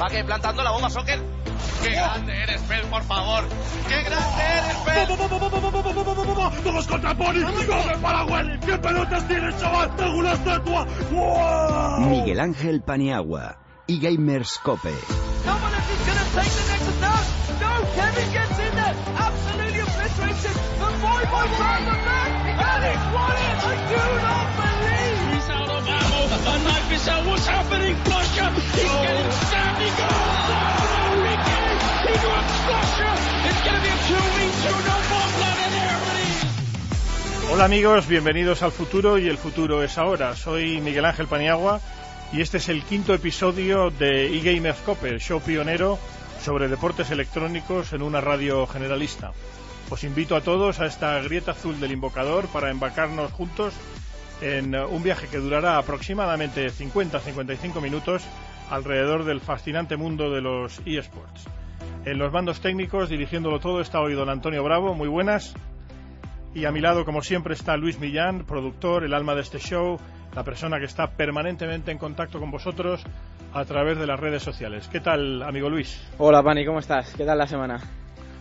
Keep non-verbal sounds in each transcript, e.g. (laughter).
Va que plantando la bomba soccer. ¡Qué grande eres, por favor! ¡Qué grande eres! ¡Todos contra Pony! ¡Corre para Welly! ¿Qué pelotas tienes, chaval? ¡Tengo una estatua! ¡Wow! Miguel Ángel Paniagua y Gamers Cope. Boy. I do not. He's out of ammo. A knife is out. What's happening? Flusher. He's getting stabbed. He goes. Ricky. He got Flusher. It's going to be a 2v2. No more blood in there, please. Hola amigos, bienvenidos al futuro y el futuro es ahora. Soy Miguel Ángel Paniagua y este es el quinto episodio de eGamers Cope, el show pionero sobre deportes electrónicos en una radio generalista. Os invito a todos a esta grieta azul del invocador para embarcarnos juntos en un viaje que durará aproximadamente 50-55 minutos alrededor del fascinante mundo de los eSports. En los mandos técnicos, dirigiéndolo todo, está hoy don Antonio Bravo. Muy buenas. Y a mi lado, como siempre, está Luis Millán, productor, el alma de este show, la persona que está permanentemente en contacto con vosotros a través de las redes sociales. ¿Qué tal, amigo Luis? Hola, Pani, ¿cómo estás? ¿Qué tal la semana?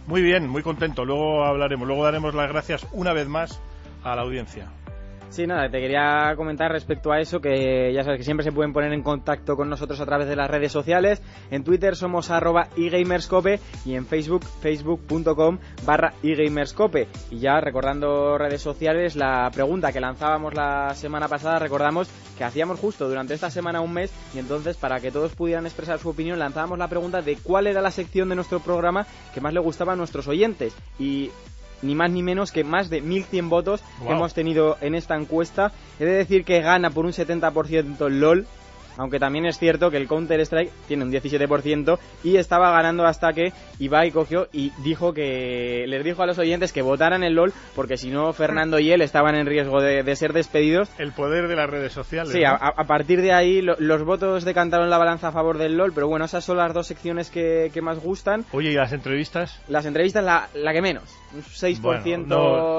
Muy bien, muy contento. Luego hablaremos, luego daremos las gracias una vez más a la audiencia. Sí, nada, te quería comentar respecto a eso, que ya sabes que siempre se pueden poner en contacto con nosotros a través de las redes sociales. En Twitter somos arroba eGamerscope y en Facebook, facebook.com barra eGamerscope. Y ya recordando redes sociales, la pregunta que lanzábamos la semana pasada, recordamos que hacíamos justo durante esta semana un mes y entonces para que todos pudieran expresar su opinión lanzábamos la pregunta de cuál era la sección de nuestro programa que más le gustaba a nuestros oyentes. Y ni más ni menos que más de 1.100 votos Wow. que hemos tenido en esta encuesta. He de decir que gana por un 70% LOL, aunque también es cierto que el Counter-Strike tiene un 17% y estaba ganando hasta que Ibai cogió y dijo que les dijo a los oyentes que votaran el LOL porque si no Fernando y él estaban en riesgo de, de ser despedidos. El poder de las redes sociales. Sí, ¿no? a, a partir de ahí lo- los votos decantaron la balanza a favor del LOL, pero bueno, esas son las dos secciones que, que más gustan. Oye, ¿y las entrevistas? Las entrevistas la, la que menos, un 6% Bueno,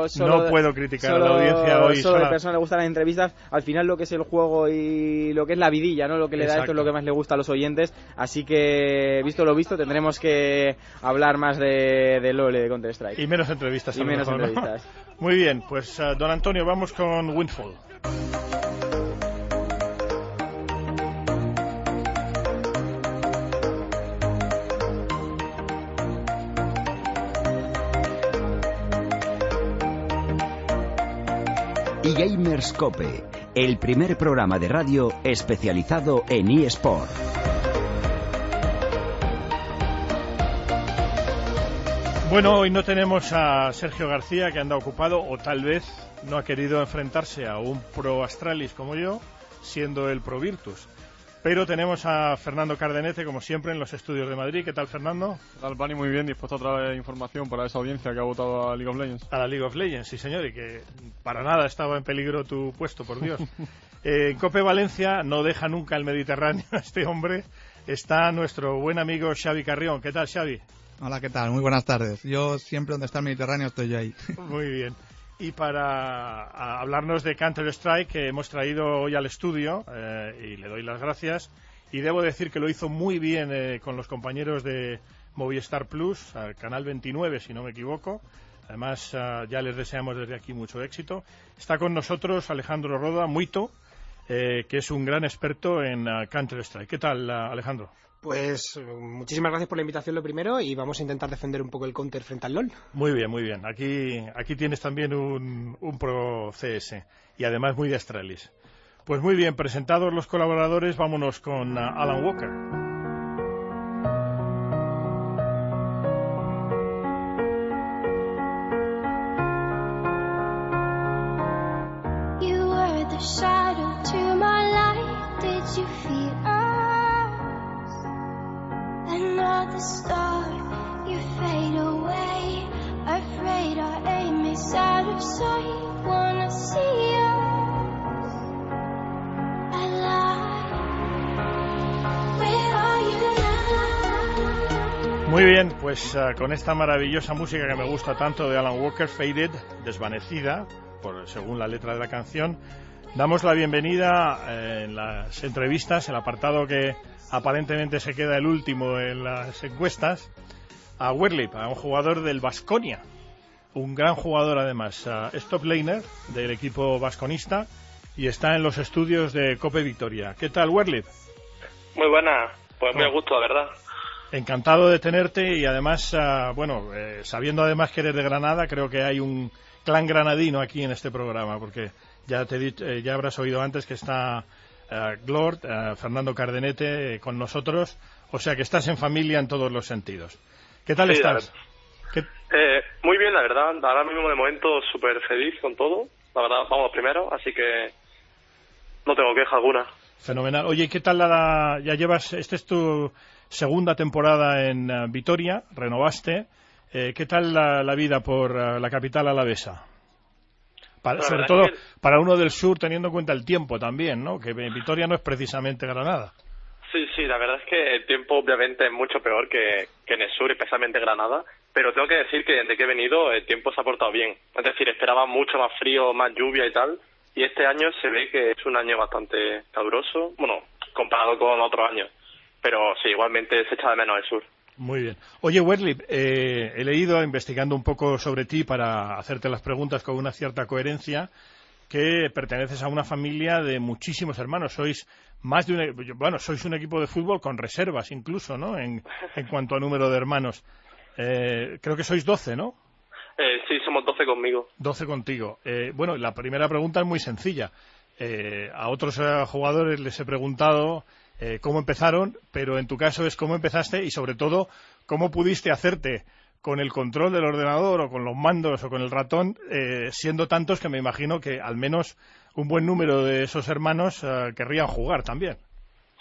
no- solo no de- puedo criticar a solo- la audiencia hoy Solo de sola. personas le gustan las entrevistas. Al final lo que es el juego y lo que es la vidilla, ¿no? Lo que le da esto es lo que más le gusta a los oyentes. Así que, visto lo visto, tendremos que hablar más de, de LoL y de Counter-Strike. Y menos entrevistas. Y menos mejor, ¿no? entrevistas. Muy bien, pues eh, don Antonio, vamos con Windfall. El primer programa de radio especializado en eSport. Bueno, hoy no tenemos a Sergio García, que anda ocupado, o tal vez no ha querido enfrentarse a un Pro Astralis como yo, siendo el Pro Virtus. Pero tenemos a Fernando Cardenete, como siempre, en los estudios de Madrid. ¿Qué tal, Fernando? ¿Qué tal, Pani? Muy bien, dispuesto a traer información para esa audiencia que ha votado a League of Legends. A la League of Legends, sí, señor, y que para nada estaba en peligro tu puesto, por Dios. (laughs) Eh, en Cope Valencia no deja nunca el Mediterráneo a este hombre. Está nuestro buen amigo Xavi Carrión. ¿Qué tal, Xavi? Hola, ¿qué tal? Muy buenas tardes. Yo siempre donde está el Mediterráneo estoy yo ahí. Muy bien. Y para hablarnos de Counter-Strike, que hemos traído hoy al estudio, eh, y le doy las gracias, y debo decir que lo hizo muy bien eh, con los compañeros de Movistar Plus, al canal 29, si no me equivoco. Además, ah, ya les deseamos desde aquí mucho éxito. Está con nosotros Alejandro Roda, Muito, eh, que es un gran experto en ah, Counter-Strike. ¿Qué tal, ah, Alejandro? Pues muchísimas gracias por la invitación lo primero y vamos a intentar defender un poco el counter frente al LOL. Muy bien, muy bien. Aquí, aquí tienes también un, un Pro CS y además muy de Astralis. Pues muy bien, presentados los colaboradores, vámonos con ah, Alan Walker. Muy bien, pues ah, con esta maravillosa música que me gusta tanto de Alan Walker, Faded, desvanecida, por, según la letra de la canción, Damos la bienvenida eh, en las entrevistas, el apartado que aparentemente se queda el último en las encuestas, a Werlip, a un jugador del Vasconia. Un gran jugador además, a stop del equipo vasconista y está en los estudios de Cope Victoria. ¿Qué tal, Werlip? Muy buena, pues muy a gusto, la verdad. Encantado de tenerte y además, ah, bueno, eh, sabiendo además que eres de Granada, creo que hay un clan granadino aquí en este programa, porque ya te he dicho- eh, ya habrás oído antes que está ah, Glord, ah, Fernando Cardenete eh, con nosotros, o sea que estás en familia en todos los sentidos. ¿Qué tal Sí, estás? ¿Qué- Eh, muy bien, la verdad. Ahora mismo, de momento, súper feliz con todo. La verdad, vamos primero, así que no tengo queja alguna. Fenomenal. Oye, ¿qué tal la, ya llevas, esta es tu segunda temporada en Vitoria, renovaste. Eh, ¿Qué tal la, la vida por la capital alavesa? Para- sobre todo que- para uno del sur, teniendo en cuenta el tiempo también, ¿no? Que Vitoria no es precisamente Granada. Sí, sí, la verdad es que el tiempo obviamente es mucho peor que, que en el sur, especialmente Granada, pero tengo que decir que desde que he venido el tiempo se ha portado bien. Es decir, esperaba mucho más frío, más lluvia y tal, y este año se ve que es un año bastante caluroso, bueno, comparado con otros años, pero sí, igualmente se echa de menos el sur. Muy bien. Oye, Werlip, eh, he leído, investigando un poco sobre ti para hacerte las preguntas con una cierta coherencia, que perteneces a una familia de muchísimos hermanos. Sois más de un, e- bueno, sois un equipo de fútbol con reservas incluso, ¿no? En, en cuanto a número de hermanos. Eh, creo que sois 12, ¿no? Eh, sí, somos 12 conmigo. 12 contigo. Eh, bueno, la primera pregunta es muy sencilla. Eh, a otros eh, jugadores les he preguntado eh, cómo empezaron, pero en tu caso es cómo empezaste y sobre todo cómo pudiste hacerte con el control del ordenador o con los mandos o con el ratón, eh, siendo tantos que me imagino que al menos un buen número de esos hermanos eh, querrían jugar también.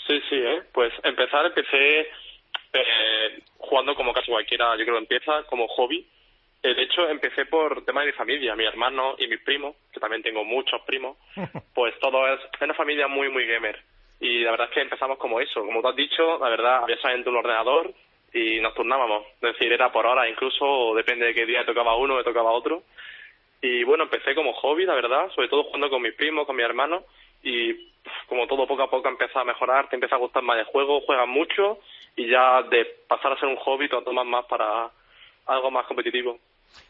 Sí, sí, ¿eh? Pues empezar, empecé eh, jugando como casi cualquiera, yo creo que empieza como hobby. De hecho, empecé por tema de mi familia, mi hermano y mis primos, que también tengo muchos primos, (laughs) pues todo es una familia muy, muy gamer. Y la verdad es que empezamos como eso, como tú has dicho, la verdad, había solamente un ordenador y nos turnábamos. Es decir, era por hora incluso, depende de qué día tocaba uno, me tocaba otro. Y bueno, empecé como hobby, la verdad, sobre todo jugando con mis primos, con mi hermano, y como todo poco a poco empieza a mejorar, te empieza a gustar más el juego, juegas mucho, y ya de pasar a ser un hobby te tomas más para algo más competitivo.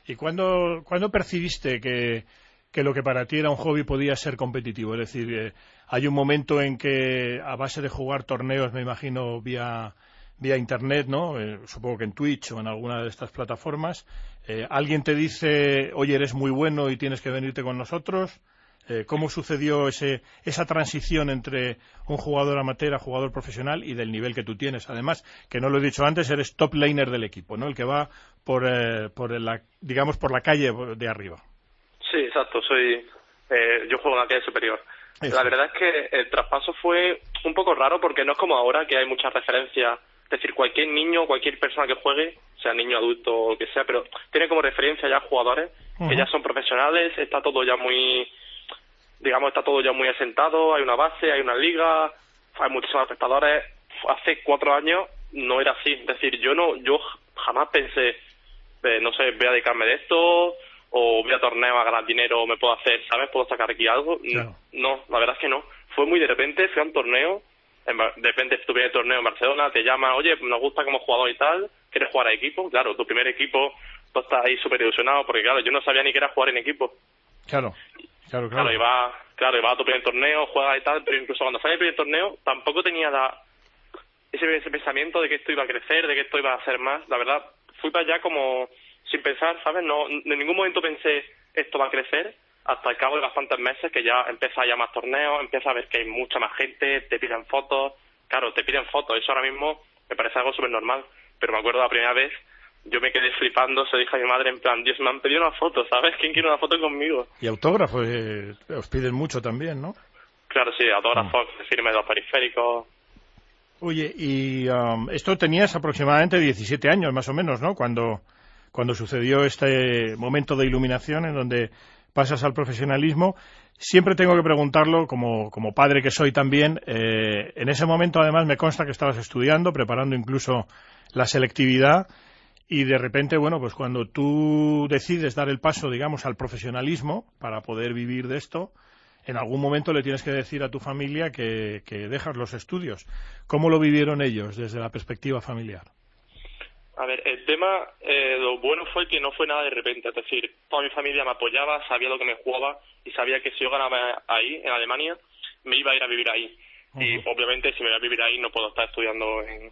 ¿Y cuándo, cuándo percibiste que, que lo que para ti era un hobby podía ser competitivo? Es decir, eh, hay un momento en que a base de jugar torneos, me imagino, vía, vía Internet, ¿no? Eh, supongo que en Twitch o en alguna de estas plataformas, eh, alguien te dice, oye, eres muy bueno y tienes que venirte con nosotros. Eh, ¿Cómo sucedió ese, esa transición entre un jugador amateur a jugador profesional y del nivel que tú tienes? Además, que no lo he dicho antes, eres top laner del equipo, ¿no? El que va por, por la, digamos, por la calle de arriba. Sí, exacto, soy eh, yo juego en la calle superior. Eso. La verdad es que el traspaso fue un poco raro porque no es como ahora que hay muchas referencias. Es decir, cualquier niño, cualquier persona que juegue, sea niño, adulto o lo que sea, pero tiene como referencia ya jugadores que ya son profesionales, está todo ya muy, digamos, está todo ya muy asentado, hay una base, hay una liga, hay muchísimos espectadores. Hace cuatro años no era así, es decir, yo no, yo jamás pensé, eh, no sé, voy a dedicarme de esto o voy a torneo a ganar dinero o me puedo hacer, ¿sabes? ¿Puedo sacar aquí algo? Claro. No, la verdad es que no. Fue muy de repente, fui a un torneo, en de repente en el torneo en Barcelona, te llaman, oye, nos gusta como jugador y tal, ¿quieres jugar a equipo? Claro, tu primer equipo, tú estás ahí súper ilusionado, porque claro, yo no sabía ni que era jugar en equipo. Claro, claro, Claro, claro. y va, claro, y va a tu primer torneo, juega y tal, pero incluso cuando sale el primer torneo, tampoco tenía la, ese, ese pensamiento de que esto iba a crecer, de que esto iba a ser más. La verdad, fui para allá como sin pensar, ¿sabes? No, en ningún momento pensé esto va a crecer hasta el cabo de bastantes meses que ya empieza a más torneos, empieza a ver que hay mucha más gente, te piden fotos. Claro, te piden fotos, eso ahora mismo me parece algo súper normal. Pero me acuerdo la primera vez, yo me quedé flipando, se dije a mi madre en plan, Dios, me han pedido una foto, ¿sabes? ¿Quién quiere una foto conmigo? Y autógrafos, eh, os piden mucho también, ¿no? Claro, sí, autógrafos, firme de los periféricos. Oye, y um, esto tenías aproximadamente 17 años, más o menos, ¿no? Cuando, cuando sucedió este momento de iluminación en donde pasas al profesionalismo. Siempre tengo que preguntarlo, como, como padre que soy también, eh, en ese momento además me consta que estabas estudiando, preparando incluso la selectividad, y de repente, bueno, pues cuando tú decides dar el paso, digamos, al profesionalismo para poder vivir de esto, en algún momento le tienes que decir a tu familia que, que dejas los estudios. ¿Cómo lo vivieron ellos desde la perspectiva familiar? A ver, el tema, eh, lo bueno fue que no fue nada de repente, es decir, toda mi familia me apoyaba, sabía lo que me jugaba y sabía que si yo ganaba ahí, en Alemania, me iba a ir a vivir ahí. Y obviamente si me voy a vivir ahí no puedo estar estudiando en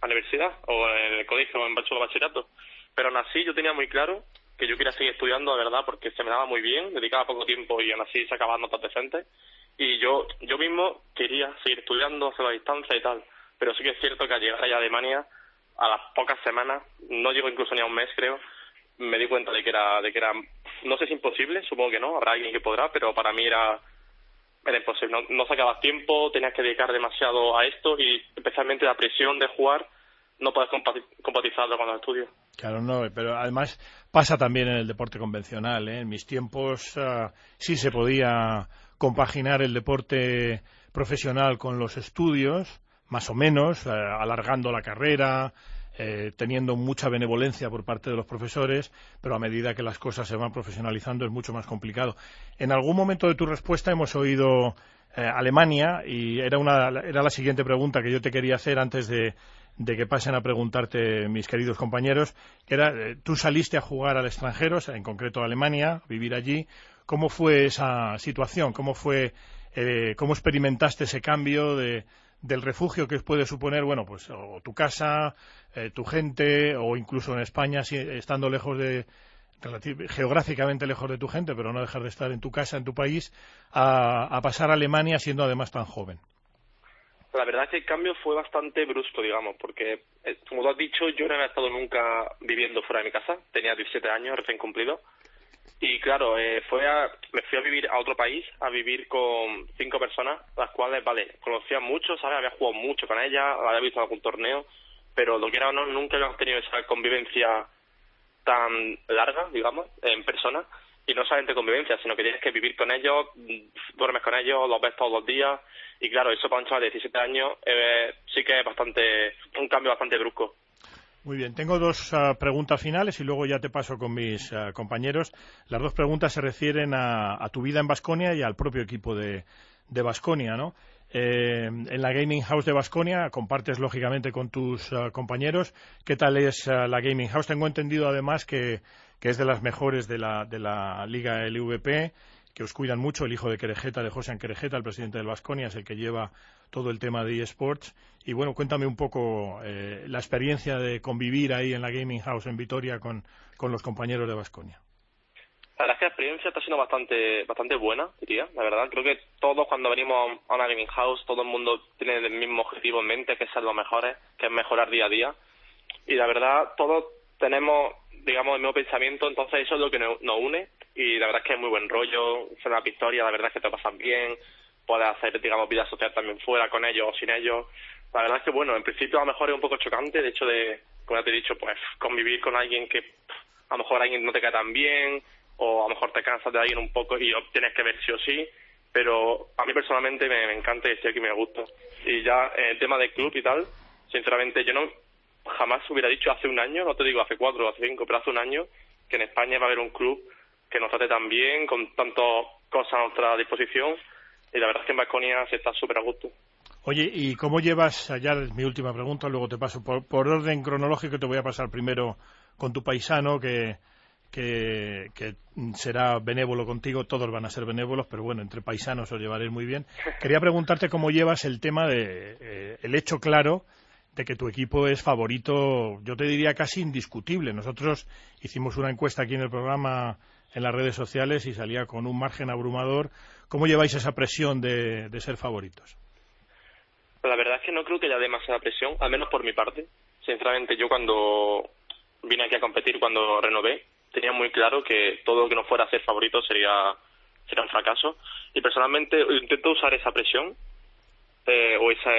la universidad o en el colegio o en bachillerato, bachillerato. Pero aún así yo tenía muy claro que yo quería seguir estudiando de verdad porque se me daba muy bien, dedicaba poco tiempo y aún así sacaba notas decentes. Y yo, yo mismo quería seguir estudiando, hacer la distancia y tal. Pero sí que es cierto que al llegar allá a Alemania a las pocas semanas, no llego incluso ni a un mes creo, me di cuenta de que era, de que era, no sé si imposible, supongo que no, habrá alguien que podrá, pero para mí era, era imposible, no, sacabas tiempo, tenías que dedicar demasiado a esto y especialmente la presión de jugar no puedes compatizarlo con los estudios. Claro, no, pero además pasa también en el deporte convencional. ¿eh? En mis tiempos ah, sí se podía compaginar el deporte profesional con los estudios, más o menos, eh, alargando la carrera, eh, teniendo mucha benevolencia por parte de los profesores, pero a medida que las cosas se van profesionalizando es mucho más complicado. En algún momento de tu respuesta hemos oído eh, Alemania y era, una, era la siguiente pregunta que yo te quería hacer antes de, de que pasen a preguntarte mis queridos compañeros, que era, tú saliste a jugar al extranjero, en concreto a Alemania, vivir allí. ¿Cómo fue esa situación? ¿Cómo fue, cómo experimentaste ese cambio de, del refugio que puede suponer, bueno, pues o tu casa, eh, tu gente, o incluso en España, si, estando lejos de, geográficamente lejos de tu gente, pero no dejar de estar en tu casa, en tu país, a, pasar a Alemania siendo además tan joven. La verdad es que el cambio fue bastante brusco, digamos, porque, eh, como tú has dicho, yo no había estado nunca viviendo fuera de mi casa, tenía 17 años recién cumplido, y claro, eh, fue me fui a vivir a otro país, a vivir con cinco personas, las cuales, vale, conocía mucho, ¿sabes? Había jugado mucho con ellas, había visto algún torneo, pero lo que era o no, nunca habíamos tenido esa convivencia tan larga, digamos, en persona. Y no solamente convivencia, sino que tienes que vivir con ellos, duermes con ellos, los ves todos los días. Y claro, eso para un chaval de 17 años eh, sí que es bastante un cambio bastante brusco. Muy bien, tengo dos ah, preguntas finales y luego ya te paso con mis ah, compañeros. Las dos preguntas se refieren a, tu vida en Basconia y al propio equipo de Basconia, ¿no? Eh, en la Gaming House de Basconia compartes lógicamente con tus ah, compañeros. ¿Qué tal es la Gaming House? Tengo entendido además que, que es de las mejores de la, de la Liga LVP que os cuidan mucho. El hijo de Querejeta, de José Querejeta, el presidente del Vasconia, es el que lleva todo el tema de eSports. Y bueno, cuéntame un poco eh, la experiencia de convivir ahí en la Gaming House en Vitoria con, con los compañeros de Vasconia. La verdad es que la experiencia está siendo bastante, bastante buena, diría, la verdad. Creo que todos cuando venimos a una gaming house, todo el mundo tiene el mismo objetivo en mente, que es ser los mejores, que es mejorar día a día. Y la verdad, todos tenemos, digamos, el mismo pensamiento, entonces eso es lo que nos, une y la verdad es que es muy buen rollo, es una victoria, la verdad es que te pasan bien, puedes hacer, digamos, vida social también fuera con ellos o sin ellos. La verdad es que, bueno, en principio a lo mejor es un poco chocante el hecho de, como ya te he dicho, pues convivir con alguien que a lo mejor alguien no te cae tan bien o a lo mejor te cansas de alguien un poco y tienes que ver sí o sí, pero a mí personalmente me, encanta y estoy aquí me gusta. Y ya en el tema del club y tal, sinceramente yo no jamás hubiera dicho hace un año, no te digo hace cuatro o hace cinco, pero hace un año que en España va a haber un club que nos trate tan bien, con tantas cosas a nuestra disposición. Y la verdad es que en Baconia se está súper a gusto. Oye, ¿y cómo llevas, allá mi última pregunta, luego te paso por, orden cronológico, te voy a pasar primero con tu paisano, que, que, será benévolo contigo, todos van a ser benévolos, pero bueno, entre paisanos os llevaréis muy bien. Quería preguntarte cómo llevas el tema de, eh, el hecho claro de que tu equipo es favorito, yo te diría casi indiscutible. Nosotros hicimos una encuesta aquí en el programa en las redes sociales y salía con un margen abrumador. ¿Cómo lleváis esa presión de, ser favoritos? La verdad es que no creo que haya demasiada presión, al menos por mi parte. Sinceramente, yo cuando vine aquí a competir, cuando renové, tenía muy claro que todo lo que no fuera a ser favorito sería, sería un fracaso. Y personalmente intento usar esa presión, eh, o esa,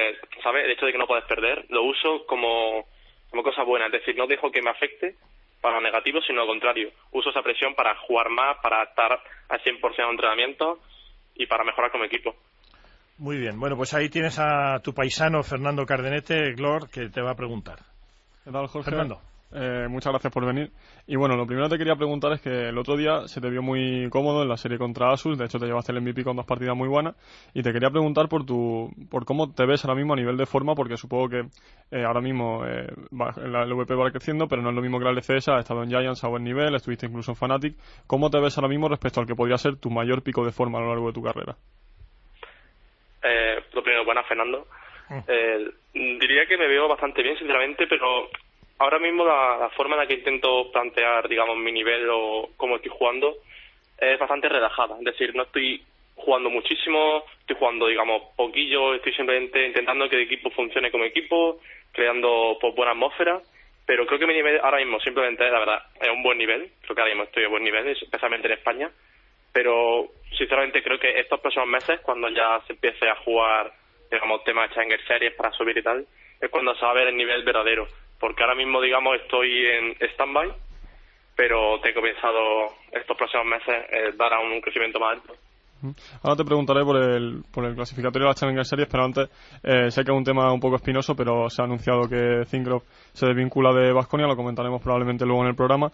¿sabes? El hecho de que no puedes perder, lo uso como, como cosa buena. Es decir, no dejo que me afecte para lo negativo, sino al contrario. Uso esa presión para jugar más, para estar al 100% en entrenamiento y para mejorar como equipo. Muy bien. Bueno, pues ahí tienes a tu paisano Fernando Cardenete, Glor, que te va a preguntar. ¿Qué tal, Jorge? Fernando. Eh, muchas gracias por venir. Y bueno, lo primero que te quería preguntar es que el otro día se te vio muy cómodo en la serie contra Asus, de hecho te llevaste el MVP con dos partidas muy buenas, y te quería preguntar por tu, por cómo te ves ahora mismo a nivel de forma, porque supongo que eh, ahora mismo eh, va- la LVP va creciendo, pero no es lo mismo que la LCS, has estado en Giants a buen nivel, estuviste incluso en Fnatic. ¿Cómo te ves ahora mismo respecto al que podría ser tu mayor pico de forma a lo largo de tu carrera? Eh, lo primero, buenas, Fernando. Eh, diría que me veo bastante bien, sinceramente, pero ahora mismo la, forma en la que intento plantear, digamos, mi nivel o cómo estoy jugando es bastante relajada. Es decir, no estoy jugando muchísimo, estoy jugando, digamos, poquillo, estoy simplemente intentando que el equipo funcione como equipo, creando pues, buena atmósfera, pero creo que mi nivel ahora mismo simplemente, la verdad, es un buen nivel, creo que ahora mismo estoy a buen nivel, especialmente en España, pero sinceramente creo que estos próximos meses, cuando ya se empiece a jugar, digamos, temas de Challenger Series para subir y tal, es cuando se va a ver el nivel verdadero, porque ahora mismo, digamos, estoy en stand-by, pero tengo pensado estos próximos meses eh, dar a un crecimiento más alto. Ahora te preguntaré por el, por el clasificatorio de la Challenger Series, pero antes eh, sé que es un tema un poco espinoso, pero se ha anunciado que Zingrov se desvincula de Vasconia, lo comentaremos probablemente luego en el programa.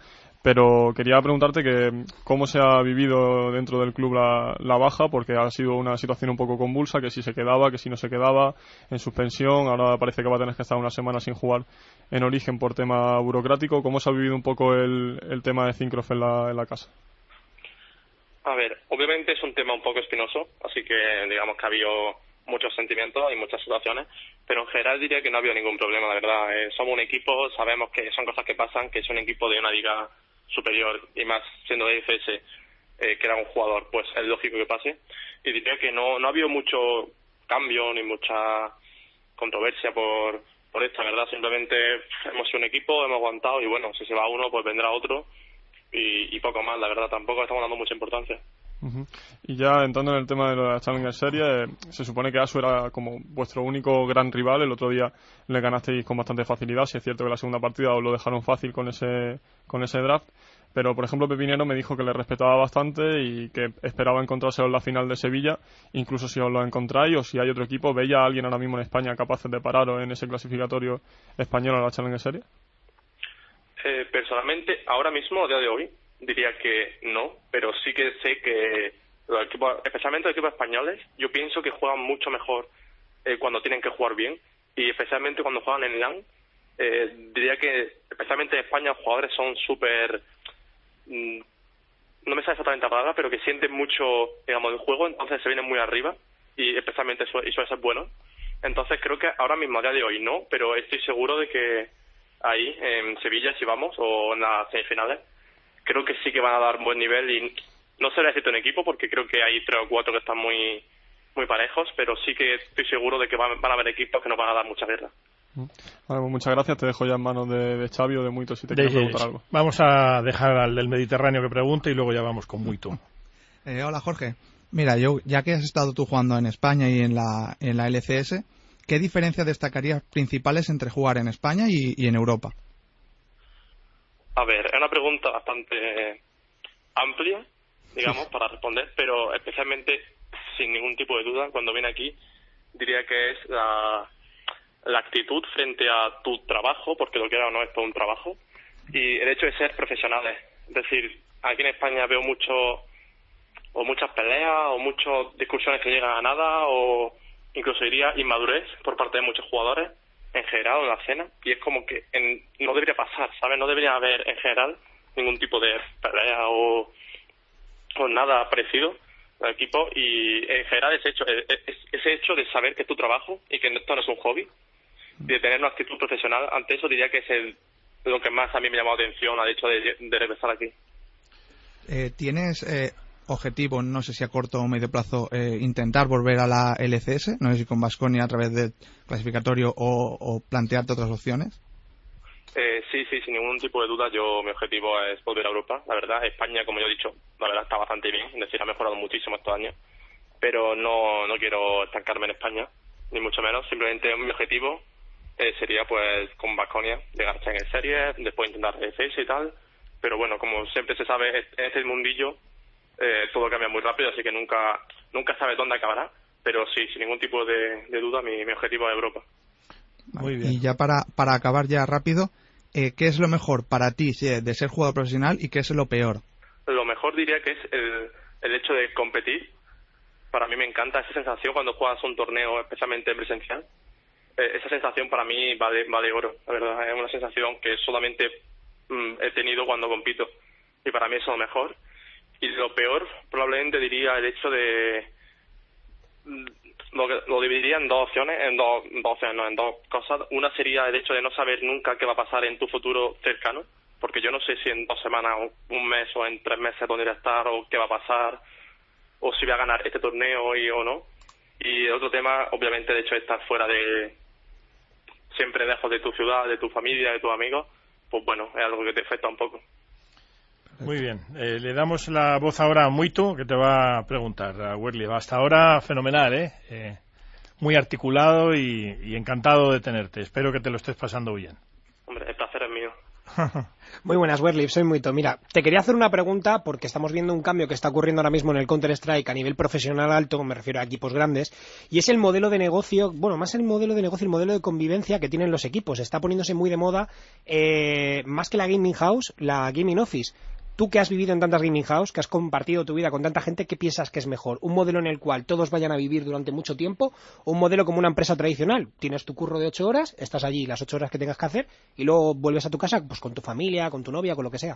Pero quería preguntarte que cómo se ha vivido dentro del club la, baja, porque ha sido una situación un poco convulsa, que si se quedaba, que si no se quedaba, en suspensión, ahora parece que va a tener que estar una semana sin jugar en origen por tema burocrático. ¿Cómo se ha vivido un poco el, el tema de Zingrov en la, en la casa? A ver, obviamente es un tema un poco espinoso, así que digamos que ha habido muchos sentimientos y muchas situaciones, pero en general diría que no ha habido ningún problema, la verdad. Eh, somos un equipo, sabemos que son cosas que pasan, que es un equipo de una liga superior y más siendo de IFS, eh, que era un jugador, pues es lógico que pase. Y diría que no, no ha habido mucho cambio ni mucha controversia por, por esto, la verdad. Simplemente hemos sido un equipo, hemos aguantado y bueno, si se va uno, pues vendrá otro y, y poco más, la verdad. Tampoco estamos dando mucha importancia. Ujú. Y ya entrando en el tema de la Challenger Series, eh, se supone que Asu era como vuestro único gran rival. El otro día le ganasteis con bastante facilidad. Si es cierto que la segunda partida os lo dejaron fácil con ese, con ese draft. Pero, por ejemplo, Pepinero me dijo que le respetaba bastante y que esperaba encontrárselo en la final de Sevilla. Incluso si os lo encontráis o si hay otro equipo, ¿veis a alguien ahora mismo en España capaz de pararos en ese clasificatorio español a la Challenger Series? Eh, personalmente, ahora mismo, a día de hoy, diría que no, pero sí que sé que los equipos, especialmente los equipos españoles, yo pienso que juegan mucho mejor eh, cuando tienen que jugar bien y especialmente cuando juegan en LAN. Eh, diría que, especialmente en España, los jugadores son súper. mm, no me sale exactamente la palabra, pero que sienten mucho, digamos, el juego, entonces se vienen muy arriba y especialmente eso, suele ser bueno. Entonces creo que ahora mismo, a día de hoy, no, pero estoy seguro de que ahí, en Sevilla, si vamos, o en las semifinales, creo que sí que van a dar buen nivel y no será decirte un equipo porque creo que hay tres o cuatro que están muy muy parejos, pero sí que estoy seguro de que van, van a haber equipos que nos van a dar mucha guerra. Vale, pues muchas gracias. Te dejo ya en manos de, de Xavi o de Muito si te quieres preguntar algo. Vamos a dejar al del Mediterráneo que pregunte y luego ya vamos con Muito. Eh, hola Jorge. Mira, yo ya que has estado tú jugando en España y en la, en la LCS, ¿qué diferencias destacarías principales entre jugar en España y, y en Europa? A ver, es una pregunta bastante amplia, digamos, para responder, pero especialmente, sin ningún tipo de duda, cuando viene aquí, diría que es la, la actitud frente a tu trabajo, porque lo que era o no es todo un trabajo, y el hecho de ser profesionales. Es decir, aquí en España veo mucho, o muchas peleas, o muchas discusiones que llegan a nada, o incluso diría inmadurez por parte de muchos jugadores en general en la escena y es como que en- no debería pasar, ¿sabes? No debería haber en general ningún tipo de pelea o, o nada parecido al equipo y en general ese hecho, e- e- ese hecho de saber que es tu trabajo y que esto no es un hobby de tener una actitud profesional ante eso diría que es el, lo que más a mí me ha llamado la atención al hecho de, de regresar aquí. Eh, ¿Tienes eh, objetivo, no sé si a corto o medio plazo, eh, intentar volver a la LCS? No sé si con Vasconia a través del clasificatorio o, o plantearte otras opciones. Eh, sí, sí, sin ningún tipo de duda, yo mi objetivo es volver a Europa. La verdad, España, como yo he dicho, la verdad está bastante bien, es decir, ha mejorado muchísimo estos años, pero no, no quiero estancarme en España, ni mucho menos. Simplemente mi objetivo eh, sería, pues, con Vasconia, llegar a en serie, después intentar FS y tal. Pero bueno, como siempre se sabe, en este mundillo eh, todo cambia muy rápido, así que nunca nunca sabes dónde acabará. Pero sí, sin ningún tipo de, de duda, mi, mi objetivo es Europa. Muy bien. Y ya para, para acabar ya rápido, eh, ¿qué es lo mejor para ti de ser jugador profesional y qué es lo peor? Lo mejor diría que es el, el hecho de competir. Para mí me encanta esa sensación cuando juegas un torneo, especialmente presencial. Eh, esa sensación para mí vale, vale oro, la verdad. Es una sensación que solamente mm, he tenido cuando compito. Y para mí eso es lo mejor. Y lo peor, probablemente diría el hecho de. mm, Lo, lo dividiría en dos opciones, en dos, dos opciones, no, en dos cosas. Una sería el hecho de no saber nunca qué va a pasar en tu futuro cercano, porque yo no sé si en dos semanas, un mes o en tres meses dónde voy estar o qué va a pasar, o si voy a ganar este torneo y, o no. Y el otro tema, obviamente, el hecho de estar fuera de. siempre lejos de tu ciudad, de tu familia, de tus amigos, pues bueno, es algo que te afecta un poco. Muy bien. Eh, le damos la voz ahora a Muito, que te va a preguntar, a Werley. Hasta ahora, fenomenal, ¿eh? Eh, muy articulado y, y encantado de tenerte. Espero que te lo estés pasando bien. Hombre, el placer es mío. (laughs) Muy buenas, Werlip, soy Muito. Mira, te quería hacer una pregunta porque estamos viendo un cambio que está ocurriendo ahora mismo en el Counter-Strike a nivel profesional alto, me refiero a equipos grandes, y es el modelo de negocio, bueno, más el modelo de negocio, el modelo de convivencia que tienen los equipos. Está poniéndose muy de moda, eh, más que la gaming house, la gaming office. Tú que has vivido en tantas gaming house, que has compartido tu vida con tanta gente, ¿qué piensas que es mejor? ¿Un modelo en el cual todos vayan a vivir durante mucho tiempo o un modelo como una empresa tradicional? Tienes tu curro de ocho horas, estás allí las ocho horas que tengas que hacer y luego vuelves a tu casa pues con tu familia, con tu novia, con lo que sea.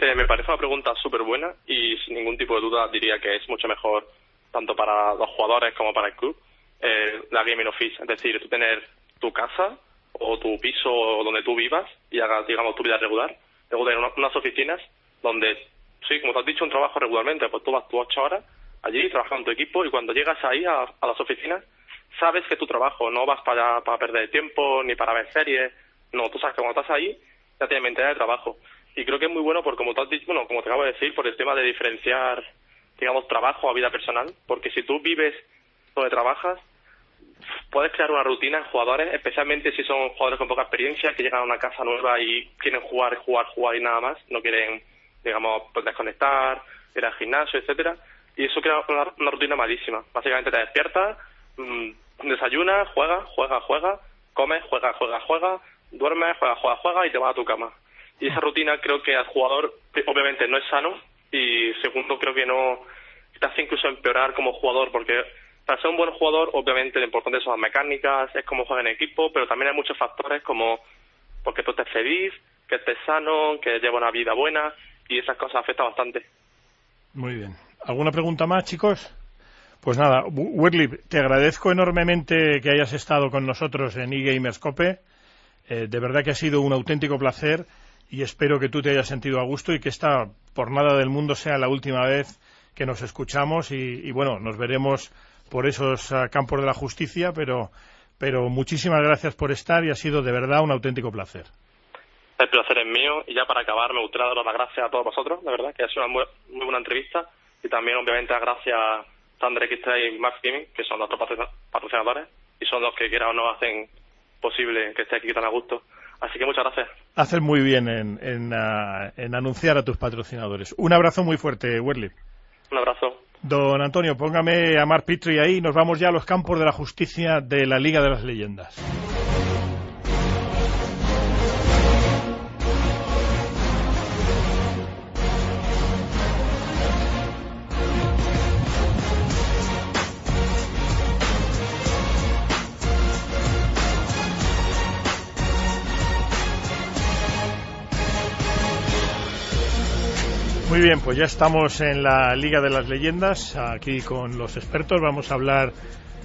Eh, me parece una pregunta súper buena y sin ningún tipo de duda diría que es mucho mejor tanto para los jugadores como para el club eh, la gaming office, es decir, tú tener tu casa o tu piso donde tú vivas y hagas, digamos, tu vida regular, luego tener una- unas oficinas donde, sí, como te has dicho, un trabajo regularmente, pues tú vas tus ocho horas allí, trabajas en tu equipo y cuando llegas ahí a, a las oficinas, sabes que tu trabajo, no vas para, para perder tiempo ni para ver series, no, tú sabes que cuando estás ahí ya tienes mentalidad de trabajo. Y creo que es muy bueno por como te has dicho, bueno, como te acabo de decir, por el tema de diferenciar, digamos, trabajo a vida personal, porque si tú vives donde trabajas, puedes crear una rutina en jugadores, especialmente si son jugadores con poca experiencia, que llegan a una casa nueva y quieren jugar, jugar, jugar y nada más, no quieren, digamos, pues desconectar, ir al gimnasio, etcétera, y eso crea una, una rutina malísima. Básicamente te despiertas, mm, desayunas, juegas, juegas, juegas, comes, juegas, juegas, juegas, duermes, juegas, juegas, juegas y te vas a tu cama. Y esa rutina creo que al jugador, eh, obviamente, no es sano y segundo, creo que no te hace incluso empeorar como jugador porque para ser un buen jugador, obviamente, lo importante son las mecánicas, es cómo juega en equipo, pero también hay muchos factores como porque tú estés feliz, que estés sano, que lleves una vida buena y esas cosas afectan bastante. Muy bien. ¿Alguna pregunta más, chicos? Pues nada, Werley, te agradezco enormemente que hayas estado con nosotros en eGamerscope. Eh, de verdad que ha sido un auténtico placer y espero que tú te hayas sentido a gusto y que esta por nada del mundo sea la última vez que nos escuchamos y bueno, nos veremos por esos ah, campos de la justicia, pero, pero muchísimas gracias por estar y ha sido de verdad un auténtico placer. El placer es mío y ya para acabar me gustaría daros las gracias a todos vosotros, de verdad, que ha sido una muy, muy buena entrevista y también obviamente las gracias a Thunder X3 y Max Gaming, que son nuestros patrocina- patrocinadores y son los que quiera o no hacen posible que esté aquí tan a gusto. Así que muchas gracias. Haces muy bien en, en, ah, en anunciar a tus patrocinadores. Un abrazo muy fuerte, Werley. Un abrazo. Don Antonio, póngame a Mark Petrie ahí nos vamos ya a los campos de la justicia de la Liga de las Leyendas. Muy bien, pues ya estamos en la Liga de las Leyendas, aquí con los expertos. Vamos a hablar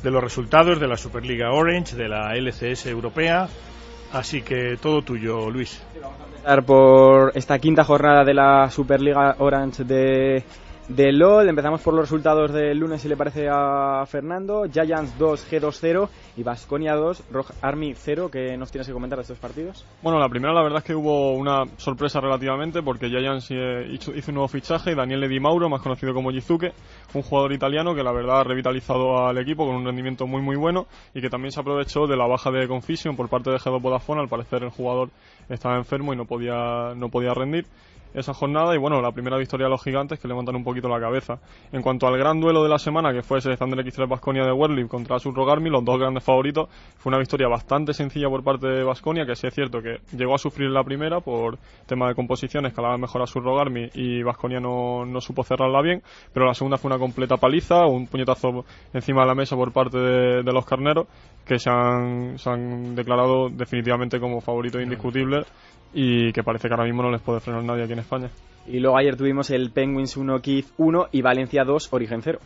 de los resultados de la Superliga Orange, de la LCS europea. Así que todo tuyo, Luis. empezar por esta quinta jornada de la Superliga Orange de, de LOL. Empezamos por los resultados del lunes, si le parece a Fernando. Giants 2, G2 0 y Vasconia 2, Rogue Army 0. ¿Qué nos tienes que comentar de estos partidos? Bueno, la primera la verdad es que hubo una sorpresa relativamente porque Giants eh, hizo un nuevo fichaje, Daniele Di Mauro, más conocido como Jizuke, un jugador italiano que la verdad ha revitalizado al equipo con un rendimiento muy muy bueno y que también se aprovechó de la baja de Confusion por parte de G2 Vodafone, al parecer el jugador estaba enfermo y no podía, no podía rendir. Esa jornada y bueno, la primera victoria de los gigantes que levantan un poquito la cabeza. En cuanto al gran duelo de la semana, que fue ese Thunder X3 Basconia de Werlip contra Asus Rogarmi, los dos grandes favoritos, fue una victoria bastante sencilla por parte de Basconia, que sí es cierto que llegó a sufrir la primera por tema de composiciones, que mejor a Asus Rogarmi y Basconia no, no supo cerrarla bien, pero la segunda fue una completa paliza, un puñetazo encima de la mesa por parte de, los carneros, que se han, se han declarado definitivamente como favoritos indiscutibles y que parece que ahora mismo no les puede frenar nadie aquí en España. Y luego ayer tuvimos el Penguins 1, Keith 1 y Valencia 2, Origen 0.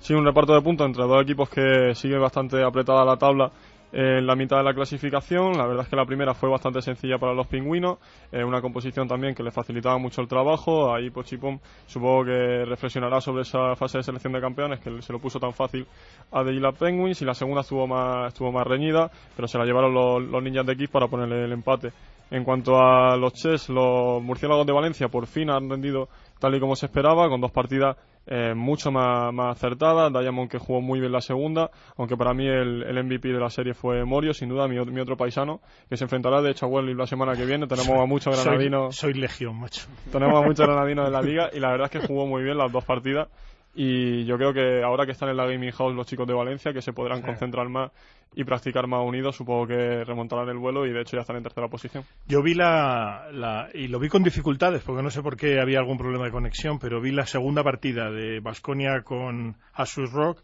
Sí, un reparto de puntos entre dos equipos que sigue bastante apretada la tabla en la mitad de la clasificación. La verdad es que la primera fue bastante sencilla para los pingüinos, eh, una composición también que le facilitaba mucho el trabajo. Ahí Pochipom supongo que reflexionará sobre esa fase de selección de campeones que se lo puso tan fácil a The Penguins y la segunda estuvo más, estuvo más reñida, pero se la llevaron los, los ninjas de X para ponerle el empate. En cuanto a los Chess, los murciélagos de Valencia por fin han rendido tal y como se esperaba, con dos partidas eh, mucho más, más acertadas. Diamond que jugó muy bien la segunda, aunque para mí el, el MVP de la serie fue Morio, sin duda, mi, mi, otro paisano, que se enfrentará de hecho a Welly la semana que viene. Tenemos a muchos granadinos. Soy, soy legión, macho. Tenemos a muchos granadinos en la liga y la verdad es que jugó muy bien las dos partidas y yo creo que ahora que están en la Gaming House los chicos de Valencia, que se podrán concentrar más y practicar más unidos, supongo que remontarán el vuelo y de hecho ya están en tercera posición. Yo vi la, la, y lo vi con dificultades, porque no sé por qué había algún problema de conexión, pero vi la segunda partida de Basconia con Asus Rock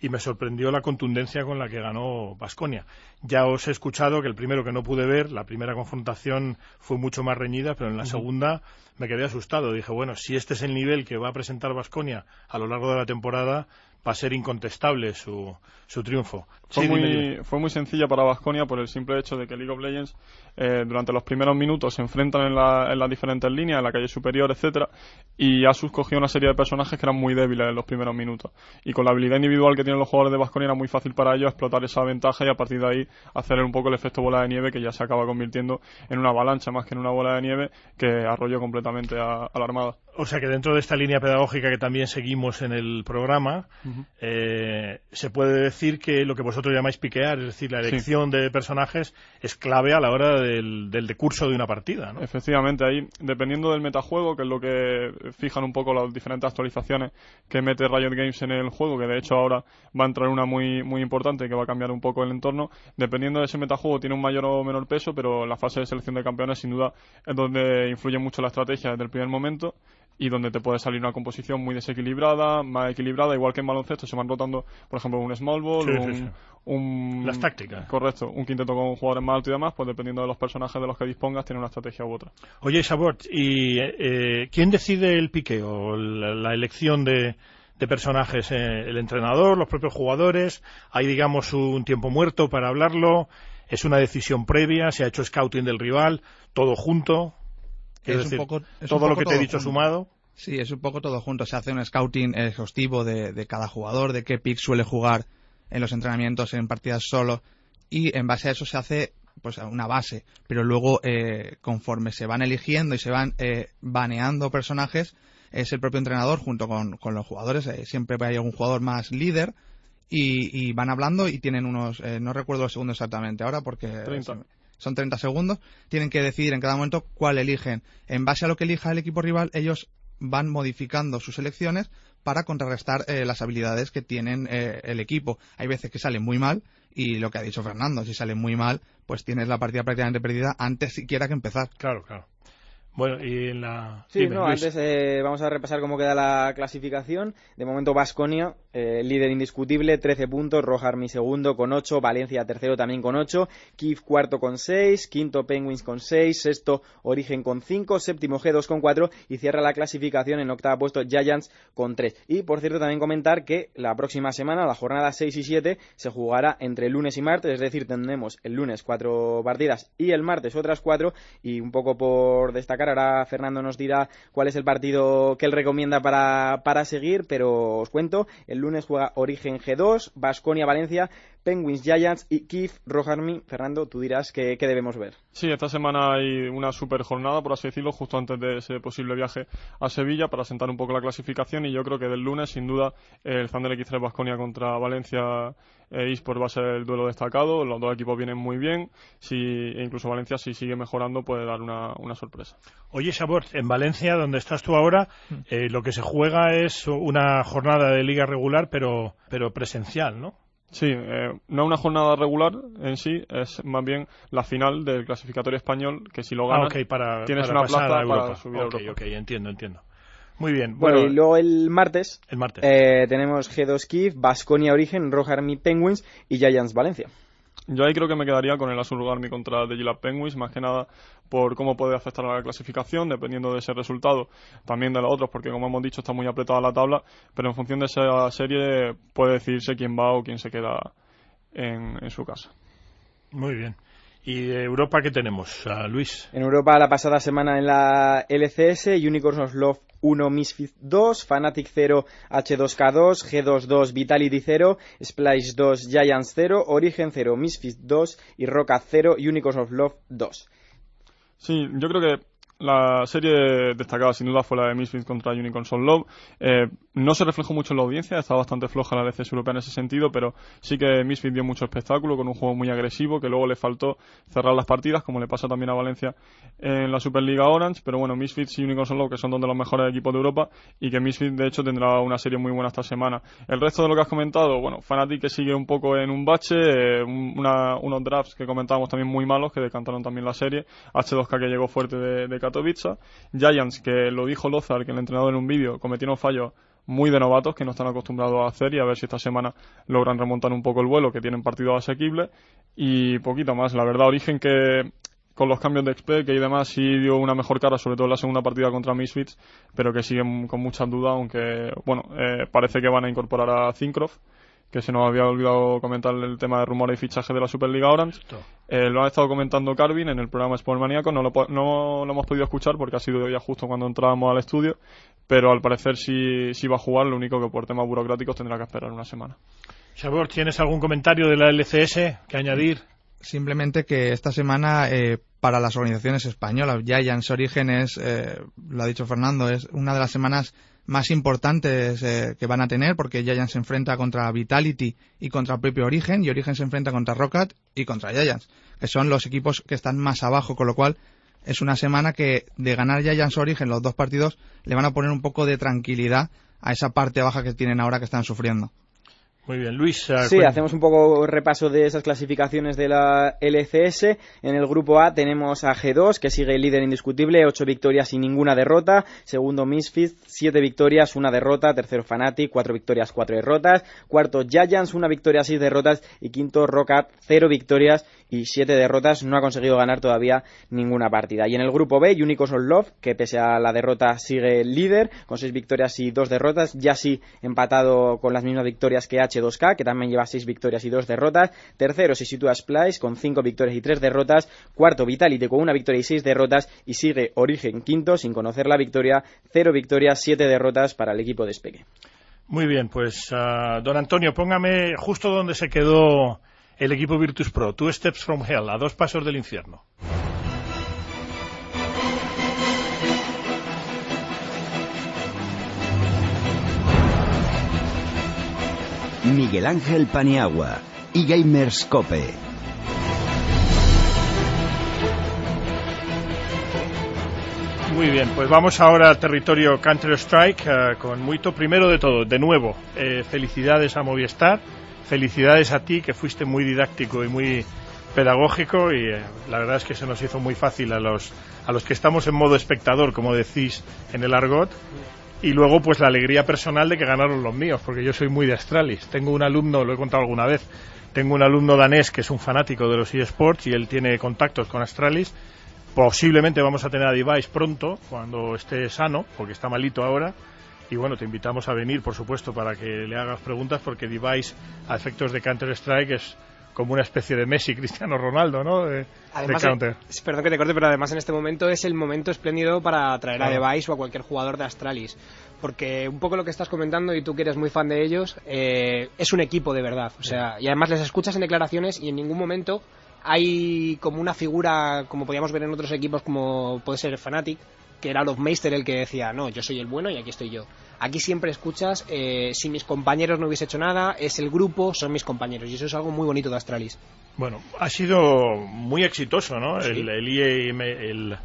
y me sorprendió la contundencia con la que ganó Basconia. Ya os he escuchado que el primero que no pude ver, la primera confrontación fue mucho más reñida, pero en la segunda me quedé asustado. Dije, bueno, si este es el nivel que va a presentar Basconia a lo largo de la temporada, va a ser incontestable su, su triunfo. Fue, muy, fue muy sencilla para Basconia por el simple hecho de que League of Legends eh, durante los primeros minutos se enfrentan en, en, las diferentes líneas, en la calle superior, etcétera, y Asus cogió una serie de personajes que eran muy débiles en los primeros minutos. Y con la habilidad individual que tienen los jugadores de Basconia era muy fácil para ellos explotar esa ventaja y a partir de ahí hacer un poco el efecto bola de nieve que ya se acaba convirtiendo en una avalancha más que en una bola de nieve que arrolló completamente a la Armada. O sea que dentro de esta línea pedagógica que también seguimos en el programa, eh, se puede decir que lo que vosotros llamáis piquear, es decir, la elección de personajes, es clave a la hora del, del decurso de una partida. ¿no? Efectivamente, ahí, dependiendo del metajuego, que es lo que fijan un poco las diferentes actualizaciones que mete Riot Games en el juego, que de hecho ahora va a entrar una muy, muy importante que va a cambiar un poco el entorno, dependiendo de ese metajuego tiene un mayor o menor peso, pero la fase de selección de campeones sin duda es donde influye mucho la estrategia desde el primer momento y donde te puede salir una composición muy desequilibrada, más equilibrada, igual que en baloncesto se van rotando, por ejemplo, un small ball, un, Las tácticas. Correcto, un quinteto con jugadores más altos y demás, pues dependiendo de los personajes de los que dispongas, tiene una estrategia u otra. Oye, Sabot, ¿y eh, quién decide el piqueo, la, la elección de, de personajes? Eh, ¿El entrenador, los propios jugadores? ¿Hay, digamos, un tiempo muerto para hablarlo? ¿Es una decisión previa? ¿Se ha hecho scouting del rival? ¿Todo junto? Es, un poco, todo lo que te he dicho sumado. Sí, es un poco todo junto. Se hace un scouting exhaustivo de, cada jugador, de qué pick suele jugar en los entrenamientos, en partidas solo, y en base a eso se hace pues una base. Pero luego, eh, conforme se van eligiendo y se van eh, baneando personajes, es el propio entrenador junto con, los jugadores. Eh, siempre hay algún jugador más líder y, van hablando y tienen unos, no recuerdo el segundo exactamente ahora porque son 30 segundos, tienen que decidir en cada momento cuál eligen. En base a lo que elija el equipo rival, ellos van modificando sus elecciones para contrarrestar eh, las habilidades que tienen eh, el equipo. Hay veces que salen muy mal y lo que ha dicho Fernando, si salen muy mal, pues tienes la partida prácticamente perdida antes siquiera que empezar. Claro, claro. Bueno, y en la... Sí, no, antes eh, vamos a repasar cómo queda la clasificación. De momento, Vasconia, eh, líder indiscutible, 13 puntos. Roja Army segundo con 8. Valencia tercero también con 8. Kiev cuarto con 6. Quinto Penguins con 6. Sexto Origen con 5. Séptimo G2 con 4. Y cierra la clasificación en octavo puesto Giants con 3. Y por cierto, también comentar que la próxima semana, la jornada 6 y 7, se jugará entre lunes y martes. Es decir, tendremos el lunes cuatro partidas y el martes otras cuatro. Y un poco por destacar Ahora Fernando nos dirá cuál es el partido que él recomienda para, para seguir, pero os cuento, el lunes juega Origen G2, Basconia Valencia, Penguins Giants y Kiev Rock Army. Fernando, tú dirás qué debemos ver. Sí, esta semana hay una super jornada, por así decirlo, justo antes de ese posible viaje a Sevilla para sentar un poco la clasificación y yo creo que del lunes, sin duda, el Thunder X3 Basconia contra Valencia e eSport va a ser el duelo destacado. Los dos equipos vienen muy bien. Si, e incluso Valencia, si sigue mejorando, puede dar una, una sorpresa. Oye, Sabor, en Valencia, donde estás tú ahora, eh, lo que se juega es una jornada de liga regular, pero, pero presencial, ¿no? Sí, eh, no una jornada regular en sí, es más bien la final del clasificatorio español, que si lo ganas, ah, para, tienes para una plaza para subir a Europa. Ok, entiendo, entiendo. Muy bien. Bueno, y luego el martes, el martes. Eh, tenemos G2 Kiev, Basconia Origen, Roja Army Penguins y Giants Valencia. Yo ahí creo que me quedaría con el Azul Army contra The Gila Penguins, más que nada por cómo puede afectar a la clasificación, dependiendo de ese resultado, también de los otros, porque como hemos dicho está muy apretada la tabla, pero en función de esa serie puede decidirse quién va o quién se queda en su casa. Muy bien. ¿Y de Europa qué tenemos, Luis? En Europa la pasada semana en la LCS, Unicorns of Love 1, Misfit 2, Fnatic 0, H2K2, G22, Vitality 0, Splice 2, Giants 0, Origen 0, Misfit 2 y Roca 0, Unicorns of Love 2. Sí, yo creo que la serie destacada sin duda fue la de Misfits contra Unicorn Soul Love. Eh, no se reflejó mucho en la audiencia, estaba bastante floja la LCS europea en ese sentido, pero sí que Misfits dio mucho espectáculo con un juego muy agresivo que luego le faltó cerrar las partidas, como le pasa también a Valencia en la Superliga Orange. Pero bueno, Misfits y Unicorn Soul Love, que son dos de los mejores equipos de Europa, y que Misfits de hecho tendrá una serie muy buena esta semana. El resto de lo que has comentado, bueno, Fnatic que sigue un poco en un bache, eh, unos drafts que comentábamos también muy malos que decantaron también la serie, H2K que llegó fuerte de, de Giants, que lo dijo Lozar, que el entrenador en un vídeo, cometieron fallos muy de novatos que no están acostumbrados a hacer y a ver si esta semana logran remontar un poco el vuelo, que tienen partidos asequibles y poquito más. La verdad, Origen que con los cambios de XP que y demás sí dio una mejor cara, sobre todo en la segunda partida contra Misfits, pero que siguen con muchas dudas, aunque bueno, eh, parece que van a incorporar a Zincroft que se nos había olvidado comentar el tema de rumores y fichaje de la Superliga Orange. Eh, lo han estado comentando Carvin en el programa Sport Maníaco, no lo, no lo hemos podido escuchar porque ha sido ya justo cuando entrábamos al estudio, pero al parecer sí, sí va a jugar, lo único que por temas burocráticos tendrá que esperar una semana. Sabor, ¿tienes algún comentario de la LCS que añadir? Simplemente que esta semana eh, para las organizaciones españolas, Giants Orígenes, eh, lo ha dicho Fernando, es una de las semanas más importantes eh, que van a tener, porque Giants se enfrenta contra Vitality y contra el propio Origen, y Origen se enfrenta contra Rocket y contra Giants, que son los equipos que están más abajo, con lo cual es una semana que de ganar Giants Origen los dos partidos le van a poner un poco de tranquilidad a esa parte baja que tienen ahora que están sufriendo. Muy bien, Luis. Uh, sí, hacemos un poco repaso de esas clasificaciones de la LCS. En el grupo A tenemos a G2, que sigue el líder indiscutible, ocho victorias y ninguna derrota. Segundo Misfits, siete victorias, una derrota. Tercero Fnatic, cuatro victorias, cuatro derrotas. Cuarto Giants, una victoria, seis derrotas. Y quinto Rockat, cero victorias y siete derrotas. No ha conseguido ganar todavía ninguna partida. Y en el grupo B, Unicos on Love, que pese a la derrota sigue el líder, con seis victorias y dos derrotas. Ya sí empatado con las mismas victorias que H 2K, que también lleva 6 victorias y 2 derrotas. Tercero se sitúa Splice con 5 victorias y 3 derrotas. Cuarto Vitality con una victoria y 6 derrotas. Y sigue Origen quinto sin conocer la victoria. 0 victorias, 7 derrotas para el equipo de Speque. Muy bien, pues uh, don Antonio, póngame justo donde se quedó el equipo Virtus Pro, Two Steps from Hell, a dos pasos del infierno. Miguel Ángel Paniagua y Gamers Cope. Muy bien, pues vamos ahora al territorio Counter-Strike eh, con Muito. Primero de todo, de nuevo, eh, felicidades a Movistar, felicidades a ti que fuiste muy didáctico y muy pedagógico y eh, la verdad es que se nos hizo muy fácil a los, a los que estamos en modo espectador, como decís en el argot, y luego, pues la alegría personal de que ganaron los míos, porque yo soy muy de Astralis. Tengo un alumno, lo he contado alguna vez, tengo un alumno danés que es un fanático de los eSports y él tiene contactos con Astralis. Posiblemente vamos a tener a Device pronto, cuando esté sano, porque está malito ahora. Y bueno, te invitamos a venir, por supuesto, para que le hagas preguntas, porque Device, a efectos de Counter-Strike, es como una especie de Messi, Cristiano Ronaldo, ¿no? De, Además, de counter. perdón que te corte, pero además en este momento es el momento espléndido para traer Claro. a Device o a cualquier jugador de Astralis. Porque un poco lo que estás comentando, y tú que eres muy fan de ellos, eh, es un equipo de verdad. O sea, y además les escuchas en declaraciones y en ningún momento hay como una figura, como podíamos ver en otros equipos, como puede ser Fnatic, que era Meister el que decía, no, yo soy el bueno y aquí estoy yo. Aquí siempre escuchas, eh, si mis compañeros no hubiese hecho nada, es el grupo, son mis compañeros. Y eso es algo muy bonito de Astralis. Bueno, ha sido muy exitoso, ¿no? Sí. El, el IEM, el,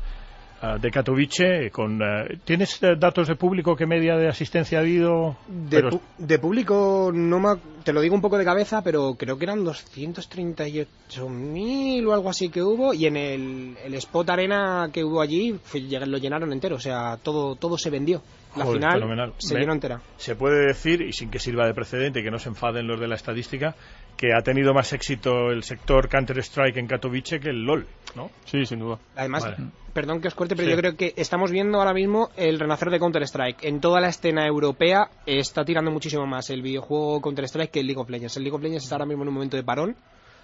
de Katowice, con... eh, ¿Tienes eh, datos de público qué media de asistencia ha habido? De, Pero- pu- de público, no me, te lo digo un poco de cabeza, pero creo que eran 238.000 o algo así que hubo. Y en el, el Spot Arena que hubo allí, fue- lo llenaron entero. O sea, todo, todo se vendió. La Joder, final fenomenal. se Me- llenó entera. Se puede decir, y sin que sirva de precedente, que no se enfaden los de la estadística, que ha tenido más éxito el sector Counter-Strike en Katowice que el LOL, ¿no? Sí, sin duda. Además, Vale. perdón que os corte, pero Sí. yo creo que estamos viendo ahora mismo el renacer de Counter-Strike. En toda la escena europea está tirando muchísimo más el videojuego Counter-Strike que el League of Legends. El League of Legends está ahora mismo en un momento de parón.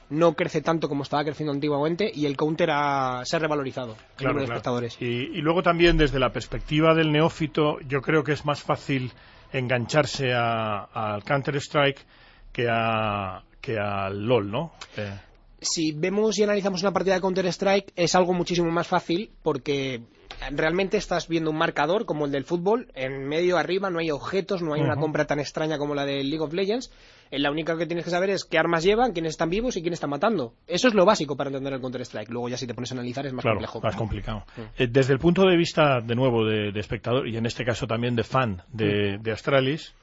No crece tanto como estaba creciendo antiguamente y el Counter ha- se ha revalorizado. el Claro, número de claro. espectadores. Y, y luego también desde la perspectiva del neófito, yo creo que es más fácil engancharse a- al Counter-Strike que, a, que al LOL, ¿no? Eh, si vemos y analizamos una partida de Counter-Strike es algo muchísimo más fácil porque realmente estás viendo un marcador como el del fútbol, en medio arriba no hay objetos, no hay una Ujú. compra tan extraña como la del League of Legends. Eh, La única que tienes que saber es qué armas llevan, quiénes están vivos y quién está matando. Eso es lo básico para entender el Counter-Strike. Luego ya si te pones a analizar es más claro, complejo. más complicado. Mm. Eh, desde el punto de vista, de nuevo, de, de espectador, y en este caso también de fan de, Mm. de Astralis,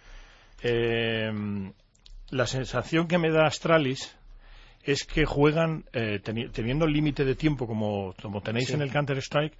eh, la sensación que me da Astralis es que juegan, eh, teni- teniendo el límite de tiempo como, como tenéis Sí. en el Counter-Strike,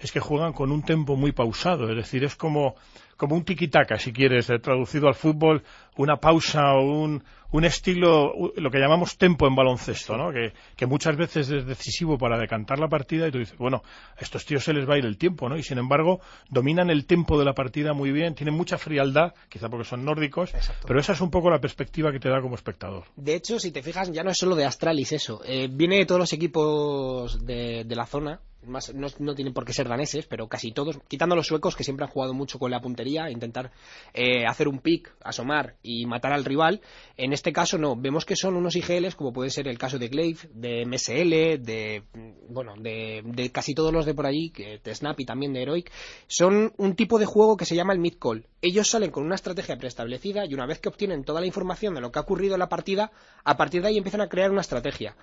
es que juegan con un tempo muy pausado, es decir, es como, como un tiki-taka, si quieres, eh, traducido al fútbol, una pausa o un, un estilo, lo que llamamos tempo en baloncesto, ¿no? Que, que muchas veces es decisivo para decantar la partida y tú dices, bueno, a estos tíos se les va a ir el tiempo, ¿no? Y sin embargo, dominan el tempo de la partida muy bien, tienen mucha frialdad, quizá porque son nórdicos, pero esa es un poco la perspectiva que te da como espectador. De hecho, si te fijas, ya no es solo de Astralis eso. Eh, viene de todos los equipos de, de la zona. Más, no, no tienen por qué ser daneses, pero casi todos, quitando los suecos que siempre han jugado mucho con la puntería, intentar eh, hacer un pick, asomar y matar al rival. En este caso no, vemos que son unos IGLs, como puede ser el caso de Glaive, de MSL, de bueno, de, de casi todos los de por allí, de Snap y también de Heroic, son un tipo de juego que se llama el mid-call. Ellos salen con una estrategia preestablecida y una vez que obtienen toda la información de lo que ha ocurrido en la partida, a partir de ahí empiezan a crear una estrategia.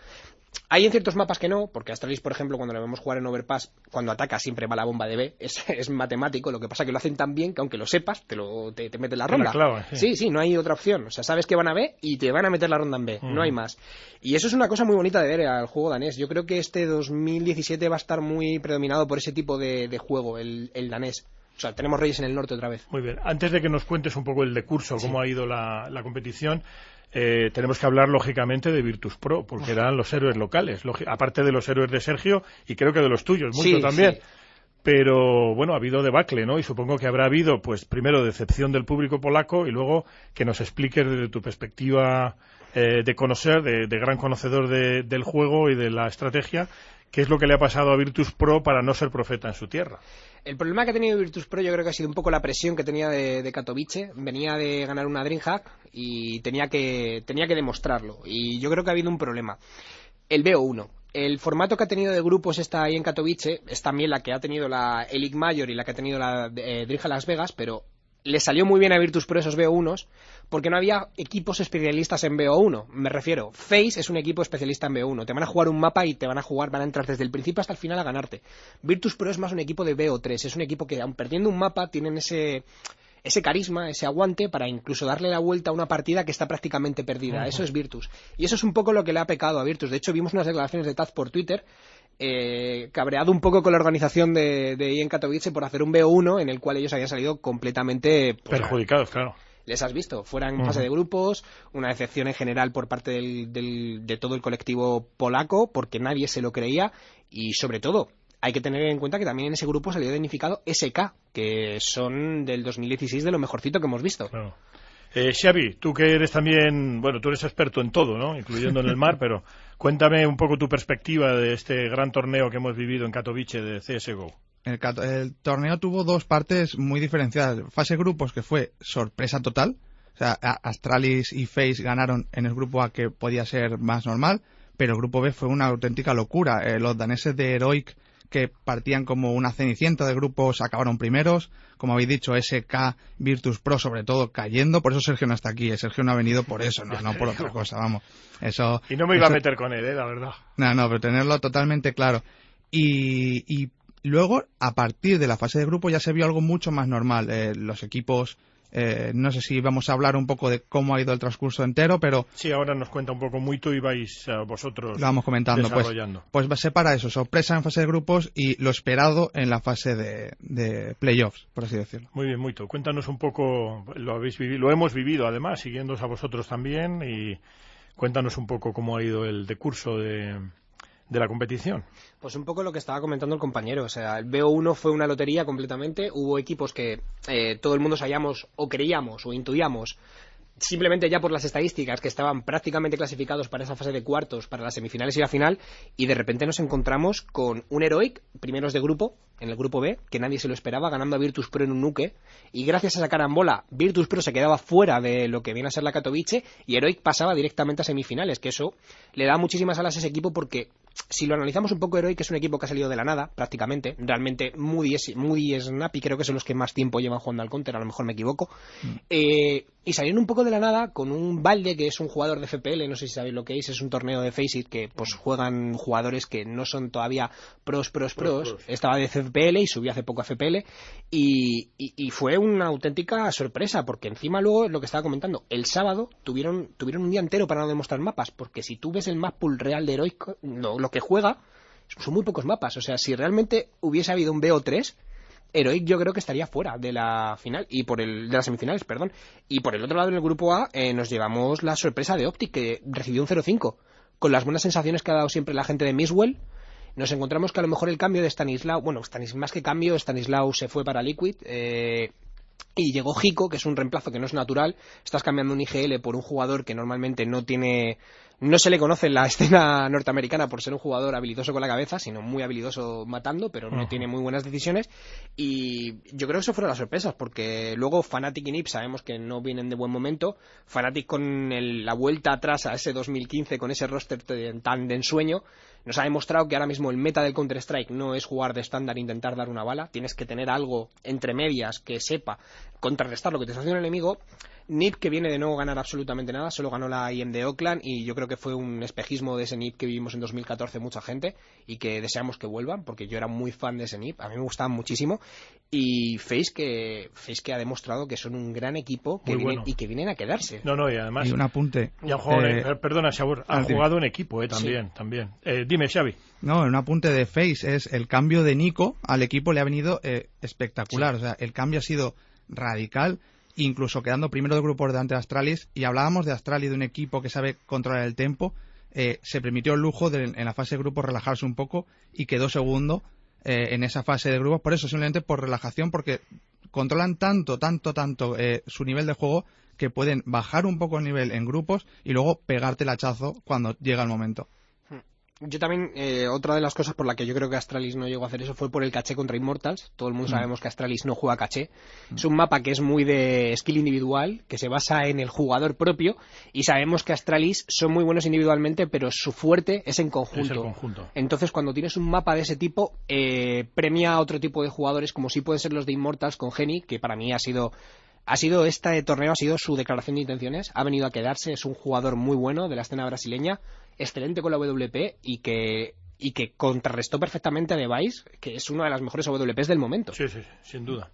Hay en ciertos mapas que no, porque Astralis, por ejemplo, cuando lo vemos jugar en Overpass, cuando ataca siempre va la bomba de B, (laughs) es, es matemático, lo que pasa que lo hacen tan bien que aunque lo sepas, te, lo, te, te meten la ronda. sí. sí, sí, no hay otra opción. O sea, sabes que van a B y te van a meter la ronda en B, no hay más. Y eso es una cosa muy bonita de ver al juego danés. Yo creo que este 2017 va a estar muy predominado por ese tipo de, de juego, el, el danés. O sea, tenemos Reyes en el norte otra vez. Muy bien. Antes de que nos cuentes un poco el decurso, cómo ha ido la, la competición, eh, tenemos que hablar lógicamente de Virtus Pro, porque eran los héroes locales, aparte de los héroes de Sergio y creo que de los tuyos, mucho Sí, también. sí. Pero bueno, ha habido debacle, ¿no? Y supongo que habrá habido, pues primero, decepción del público polaco y luego que nos expliques desde tu perspectiva eh, de conocer, de, de gran conocedor de- del juego y de la estrategia, qué es lo que le ha pasado a Virtus Pro para no ser profeta en su tierra. El problema que ha tenido Virtus Pro yo creo que ha sido un poco la presión que tenía de, Katowice. Venía de ganar una Dreamhack y tenía que, tenía que demostrarlo. Y yo creo que ha habido un problema. El BO1. El formato que ha tenido de grupos está ahí en Katowice es también la que ha tenido la Elite Major y la que ha tenido la eh, Dreamhack Las Vegas, pero le salió muy bien a Virtus Pro esos BO1s porque no había equipos especialistas en BO1. Me refiero, Face es un equipo especialista en BO1. Te van a jugar un mapa y te van a jugar, van a entrar desde el principio hasta el final a ganarte. Virtus Pro es más un equipo de BO3. Es un equipo que, aun perdiendo un mapa, tienen ese ese carisma, ese aguante para incluso darle la vuelta a una partida que está prácticamente perdida. Eso es Virtus. Y eso es un poco lo que le ha pecado a Virtus. De hecho, vimos unas declaraciones de Taz por Twitter eh, cabreado un poco con la organización de, de IEN Katowice por hacer un BO1 en el cual ellos habían salido completamente pues, Perjudicados, claro. Les has visto. Fuera en fase de grupos, una decepción en general por parte del- del- de todo el colectivo polaco, porque nadie se lo creía, y sobre todo, hay que tener en cuenta que también en ese grupo salió dignificado SK, que son del 2016 de lo mejorcito que hemos visto. Claro. Eh, Xavi, tú que eres también, bueno, tú eres experto en todo, ¿no? Incluyendo en el mar, (laughs) pero cuéntame un poco tu perspectiva de este gran torneo que hemos vivido en Katowice de CSGO. El, el torneo tuvo dos partes muy diferenciadas. Fase grupos, que fue sorpresa total. O sea, Astralis y Face ganaron en el grupo A, que podía ser más normal. Pero el grupo B fue una auténtica locura. Eh, los daneses de Heroic, que partían como una cenicienta de grupos, acabaron primeros. Como habéis dicho, SK, Virtus Pro, sobre todo, cayendo. Por eso Sergio no está aquí. eh. Sergio no ha venido por eso, no, no por otra (laughs) cosa, vamos. Eso, Y no me iba a meter con él, ¿eh? La verdad. no, no, pero tenerlo totalmente claro. Y, y luego, a partir de la fase de grupo, ya se vio algo mucho más normal. Eh, los equipos, eh, no sé si vamos a hablar un poco de cómo ha ido el transcurso entero, pero Sí, ahora nos cuenta un poco muy tú y vais eh, vosotros lo vamos comentando. Pues, desarrollando. pues va a ser para eso, sorpresa en fase de grupos y lo esperado en la fase de, de playoffs, por así decirlo. Muy bien, muy tú. Cuéntanos un poco, lo habéis vivido, lo hemos vivido además, siguiéndoos a vosotros también y cuéntanos un poco cómo ha ido el decurso de, de la competición. Pues un poco lo que estaba comentando el compañero. O sea, el BO1 fue una lotería completamente. Hubo equipos que eh, todo el mundo sabíamos o creíamos o intuíamos simplemente ya por las estadísticas que estaban prácticamente clasificados para esa fase de cuartos, para las semifinales y la final, y de repente nos encontramos con un Heroic, primeros de grupo, en el grupo B, que nadie se lo esperaba, ganando a Virtus Pro en un nuque, y gracias a esa carambola, Virtus Pro se quedaba fuera de lo que viene a ser la Katowice, y Heroic pasaba directamente a semifinales, que eso le da muchísimas alas a ese equipo porque si lo analizamos un poco, Heroic es un equipo que ha salido de la nada, prácticamente. Realmente Moody, es, Moody y Snappy creo que son los que más tiempo llevan jugando al counter, a lo mejor me equivoco. Eh, y salieron un poco de la nada con un balde que es un jugador de FPL, no sé si sabéis lo que es, es un torneo de Faceit que pues juegan jugadores que no son todavía pros, pros, pros. Estaba de FPL y subió hace poco a FPL y, y- y fue una auténtica sorpresa porque encima luego lo que estaba comentando, el sábado tuvieron, tuvieron un día entero para no demostrar mapas porque si tú ves el map pool real de Heroic, no, lo que juega son muy pocos mapas. O sea, si realmente hubiese habido un BO3, Heroic yo creo que estaría fuera de la final y por el de las semifinales, perdón. Y por el otro lado en el grupo A eh, nos llevamos la sorpresa de Optic que recibió un 0-5 con las buenas sensaciones que ha dado siempre la gente de Miswell. Nos encontramos que a lo mejor el cambio de Stanislaw, bueno, Stanis, más que cambio, Stanislaw se fue para Liquid eh, y llegó Jico, que es un reemplazo que no es natural. Estás cambiando un IGL por un jugador que normalmente no tiene. No se le conoce en la (laughs) escena norteamericana por ser un jugador habilidoso con la cabeza, sino muy habilidoso matando, pero no tiene muy buenas decisiones. Y yo creo que eso fueron las sorpresas, porque luego Fnatic y NIP sabemos que no vienen de buen momento. Fnatic con el- la vuelta atrás a ese 2015, con ese roster te- tan de ensueño, nos ha demostrado que ahora mismo el meta del Counter-Strike no es jugar de estándar e intentar dar una bala. Tienes que tener algo entre medias que sepa contrarrestar lo que te está haciendo el enemigo. NIP que viene de no ganar absolutamente nada, solo ganó la IM de Oakland y yo creo que fue un espejismo de ese NIP que vivimos en 2014 mucha gente y que deseamos que vuelvan porque yo era muy fan de ese NIP, a mí me gustaban muchísimo y Face que Face que ha demostrado que son un gran equipo que Muy vienen, bueno. y que vienen a quedarse. No, no, y además... Y un apunte. Y han jugado en- Eh, eh, perdona, Shabur, han ah, dime. jugado en equipo, eh, también, también. Eh, dime, Xavi. No, un apunte de Face es el cambio de Nico al equipo le ha venido eh, espectacular. O sea, el cambio ha sido radical, incluso quedando primero de grupo delante de Astralis. Y hablábamos de Astralis, de un equipo que sabe controlar el tempo. eh, se permitió el lujo de, en la fase de grupo relajarse un poco y quedó segundo eh, en esa fase de grupos. Por eso, simplemente por relajación, porque controlan tanto, tanto, tanto eh, su nivel de juego que pueden bajar un poco el nivel en grupos y luego pegarte el hachazo cuando llega el momento. Yo también, eh, otra de las cosas por la que yo creo que Astralis no llegó a hacer eso fue por el caché contra Immortals. Todo el mundo Mm. sabemos que Astralis no juega caché. Es un mapa que es muy de skill individual, que se basa en el jugador propio, y sabemos que Astralis son muy buenos individualmente, pero su fuerte es en conjunto. Es el conjunto. Entonces, cuando tienes un mapa de ese tipo, eh, premia a otro tipo de jugadores, como si pueden ser los de Immortals con Geni, que para mí ha sido ha sido este torneo ha sido su declaración de intenciones ha venido a quedarse es un jugador muy bueno de la escena brasileña excelente con la WP y que y que contrarrestó perfectamente a Device que es una de las mejores WPs del momento Sí, sí, sin duda.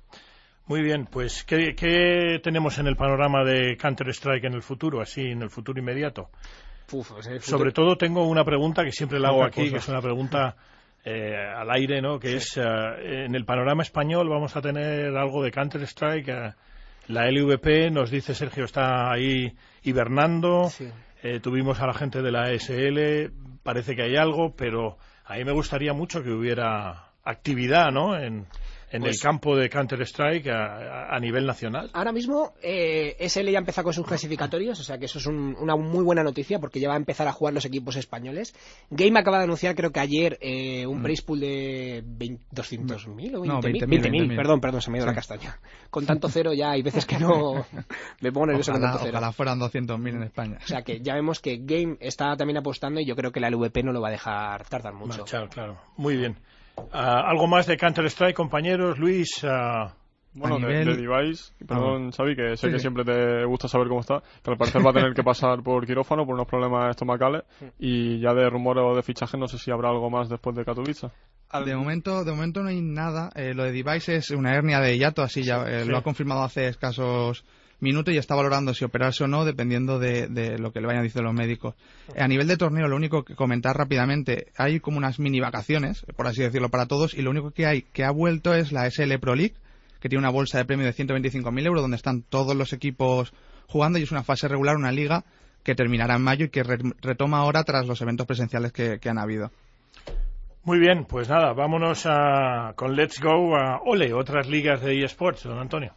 Muy bien, pues ¿qué, qué tenemos en el panorama de Counter-Strike en el futuro, así en el futuro inmediato? Uf, el futuro- Sobre todo tengo una pregunta que siempre la hago aquí, cosa. que es una pregunta (laughs) eh, al aire, ¿no? Que es, eh, en el panorama español vamos a tener algo de Counter-Strike. eh, la LVP, nos dice Sergio, está ahí hibernando. Eh, tuvimos a la gente de la ESL, parece que hay algo, pero a mí me gustaría mucho que hubiera actividad, ¿no? En, en Pues- el campo de Counter-Strike a, a- a nivel nacional. Ahora mismo eh, SL ya empieza con sus clasificatorios, o sea que eso es un- una muy buena noticia porque ya va a empezar a jugar los equipos españoles. Game acaba de anunciar, creo que ayer, eh, un Mm. price pool de 20 200.000 o 20.000. No, 20.000, 20.000, 20.000. perdón, perdón, se me ha ido Sí. la castaña. Con tanto cero ya hay veces que no (laughs) me pongo nervioso con Ojalá, tanto cero. ojalá fueran 200.000 en España. O sea que ya vemos que Game está también apostando y yo creo que la LVP no lo va a dejar tardar mucho. Marchar, claro. Muy bien. Ah, ¿Algo más de Counter-Strike, compañeros? Luis, ah, Bueno, de, device, perdón, Xavi, que sé Sí, que sí. siempre te gusta saber cómo está, que al parecer va a tener que (laughs) pasar por quirófano por unos problemas estomacales y ya de rumores o de fichaje no sé si habrá algo más después de Katowice. De momento, de momento no hay nada. Eh, lo de Device es una hernia de hiato, así ya eh, Sí. lo ha confirmado hace escasos minutos y está valorando si operarse o no, dependiendo de, de lo que le vayan diciendo los médicos. A nivel de torneo, lo único que comentar rápidamente, hay como unas mini vacaciones, por así decirlo, para todos, y lo único que hay que ha vuelto es la SL Pro League, que tiene una bolsa de premio de 125.000 euros, donde están todos los equipos jugando y es una fase regular, una liga que terminará en mayo y que re- retoma ahora tras los eventos presenciales que, que han habido. Muy bien, pues nada, vámonos a, con Let's Go a Ole, otras ligas de eSports, don Antonio.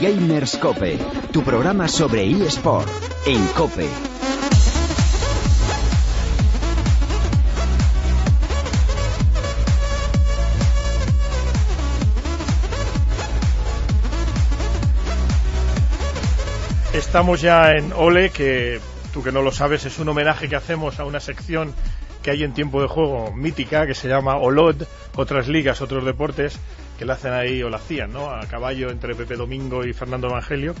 eGamers Cope, tu programa sobre eSport en Cope. Estamos ya en Ole, que tú que no lo sabes, es un homenaje que hacemos a una sección que hay en tiempo de juego mítica que se llama Olod, otras ligas, otros deportes, que la hacen ahí o la hacían, ¿no? A caballo entre Pepe Domingo y Fernando Evangelio.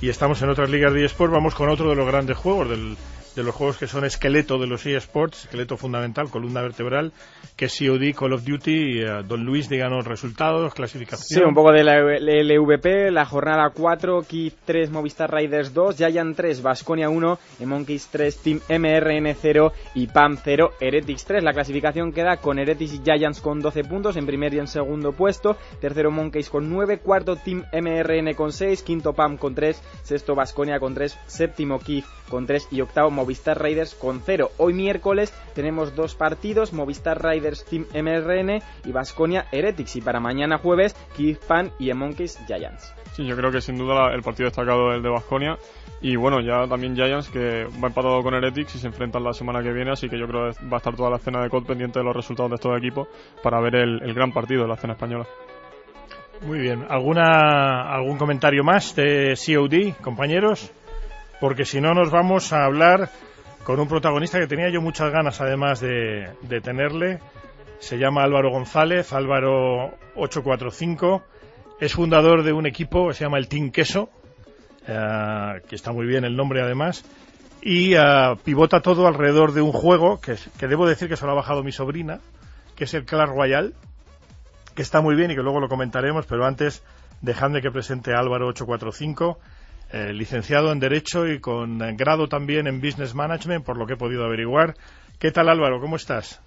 Y estamos en otras ligas de eSport, vamos con otro de los grandes juegos, del- de los juegos que son esqueleto de los eSports, esqueleto fundamental, columna vertebral, que es COD, Call of Duty. Eh, don Luis, díganos resultados, clasificación. Sí, un poco de la LVP, la jornada 4, Kid 3, Movistar Riders 2, Giant 3, Vasconia 1, Monkeys 3, Team MRN 0 y PAM 0, Heretics 3. La clasificación queda con Heretics y Giants con 12 puntos, en primer y en segundo puesto, tercero Monkeys con 9, cuarto Team MRN con 6, quinto PAM con 3, sexto Vasconia con 3, séptimo Kid con 3 y octavo Movistar Riders con 0. Hoy miércoles tenemos dos partidos, Movistar Riders Team MRN y Vasconia Heretics y para mañana jueves Kid Pan y Monkeys Giants. Sí, yo creo que sin duda el partido destacado es el de Basconia. Y bueno, ya también Giants, que va empatado con Heretics y se enfrentan la semana que viene. Así que yo creo que va a estar toda la escena de COD pendiente de los resultados de estos equipos para ver el, el gran partido de la escena española. Muy bien. ¿Alguna, ¿Algún comentario más de COD, compañeros? Porque si no, nos vamos a hablar con un protagonista que tenía yo muchas ganas, además de, de tenerle. Se llama Álvaro González, Álvaro 845. Es fundador de un equipo que se llama el Team Queso, eh, que está muy bien el nombre además. Y eh, pivota todo alrededor de un juego que, que debo decir que se lo ha bajado mi sobrina, que es el Clash Royale que está muy bien y que luego lo comentaremos, pero antes dejadme que presente a Álvaro 845, eh, licenciado en Derecho y con grado también en Business Management, por lo que he podido averiguar. ¿Qué tal Álvaro? ¿Cómo estás?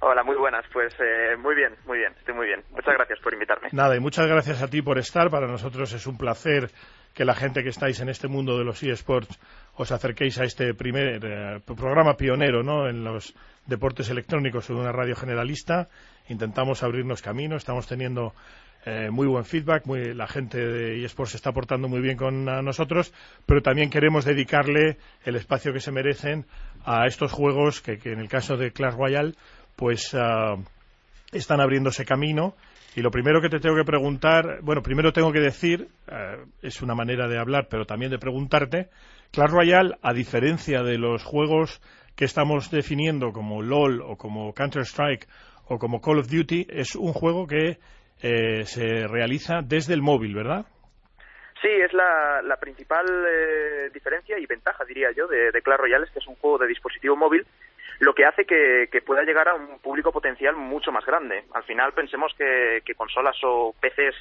Hola, muy buenas. Pues eh, muy bien, muy bien, estoy muy bien. Muchas gracias por invitarme. Nada, y muchas gracias a ti por estar. Para nosotros es un placer que la gente que estáis en este mundo de los eSports os acerquéis a este primer eh, programa pionero ¿no? en los deportes electrónicos en una radio generalista. Intentamos abrirnos camino, estamos teniendo eh, muy buen feedback, muy, la gente de eSports se está portando muy bien con nosotros, pero también queremos dedicarle el espacio que se merecen a estos juegos que, que en el caso de Clash Royale pues ah, están abriéndose camino y lo primero que te tengo que preguntar, bueno, primero tengo que decir, eh, es una manera de hablar, pero también de preguntarte, Clash Royale, a diferencia de los juegos que estamos definiendo como LOL o como Counter-Strike o como Call of Duty, es un juego que eh, se realiza desde el móvil, ¿verdad? Sí, es la, la principal eh, diferencia y ventaja, diría yo, de, de Clash Royale, es que es un juego de dispositivo móvil, lo que hace que, pueda llegar a un público potencial mucho más grande. Al final pensemos que, que consolas o PCs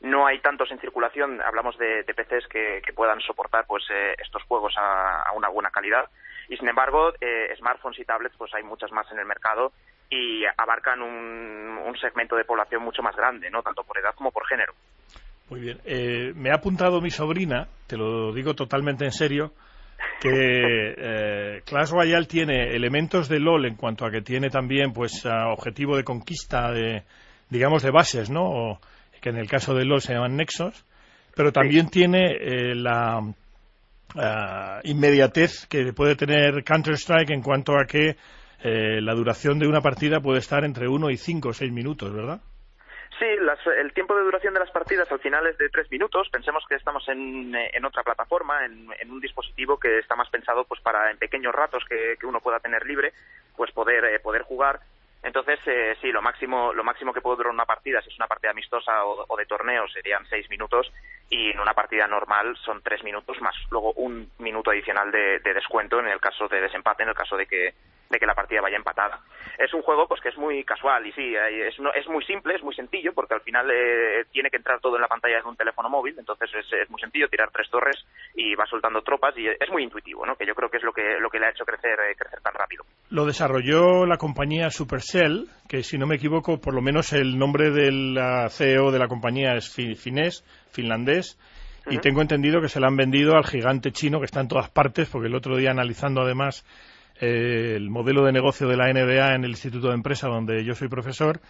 no hay tantos en circulación, hablamos de, de PCs que, que puedan soportar pues eh, estos juegos a, a una buena calidad y sin embargo eh, smartphones y tablets pues hay muchas más en el mercado y abarcan un, un segmento de población mucho más grande, ¿no? Tanto por edad como por género. Muy bien. Eh, me ha apuntado mi sobrina, te lo digo totalmente en serio, que eh, Clash Royale tiene elementos de LOL en cuanto a que tiene también pues objetivo de conquista de digamos de bases, ¿no? O que en el caso de LOL se llaman nexos, pero también tiene eh, la ah, inmediatez que puede tener Counter Strike en cuanto a que eh, la duración de una partida puede estar entre uno y cinco o seis minutos, ¿verdad? Sí, las- el tiempo de duración de las partidas al final es de tres minutos. Pensemos que estamos en, eh, en otra plataforma, en, en un dispositivo que está más pensado pues para en pequeños ratos que, que uno pueda tener libre, pues poder eh, poder jugar. Entonces, eh, sí, lo máximo lo máximo que puede durar una partida, si es una partida amistosa o, o de torneo, serían seis minutos y en una partida normal son tres minutos más luego un minuto adicional de, de descuento en el caso de desempate, en el caso de que de que la partida vaya empatada. Es un juego pues que es muy casual y sí, es, no- es muy simple, es muy sencillo porque al final eh, tiene que entrar todo en la pantalla de un teléfono móvil, entonces es, es muy sencillo tirar tres torres y va soltando tropas y es muy intuitivo, ¿no? Que yo creo que es lo que lo que le ha hecho crecer eh, crecer tan rápido. Lo desarrolló la compañía Supercell, que si no me equivoco, por lo menos el nombre del CEO de la compañía es fi- finés, finlandés, y tengo entendido que se la han vendido al gigante chino que está en todas partes, porque el otro día analizando además eh, el modelo de negocio de la NBA en el Instituto de Empresa donde yo soy profesor,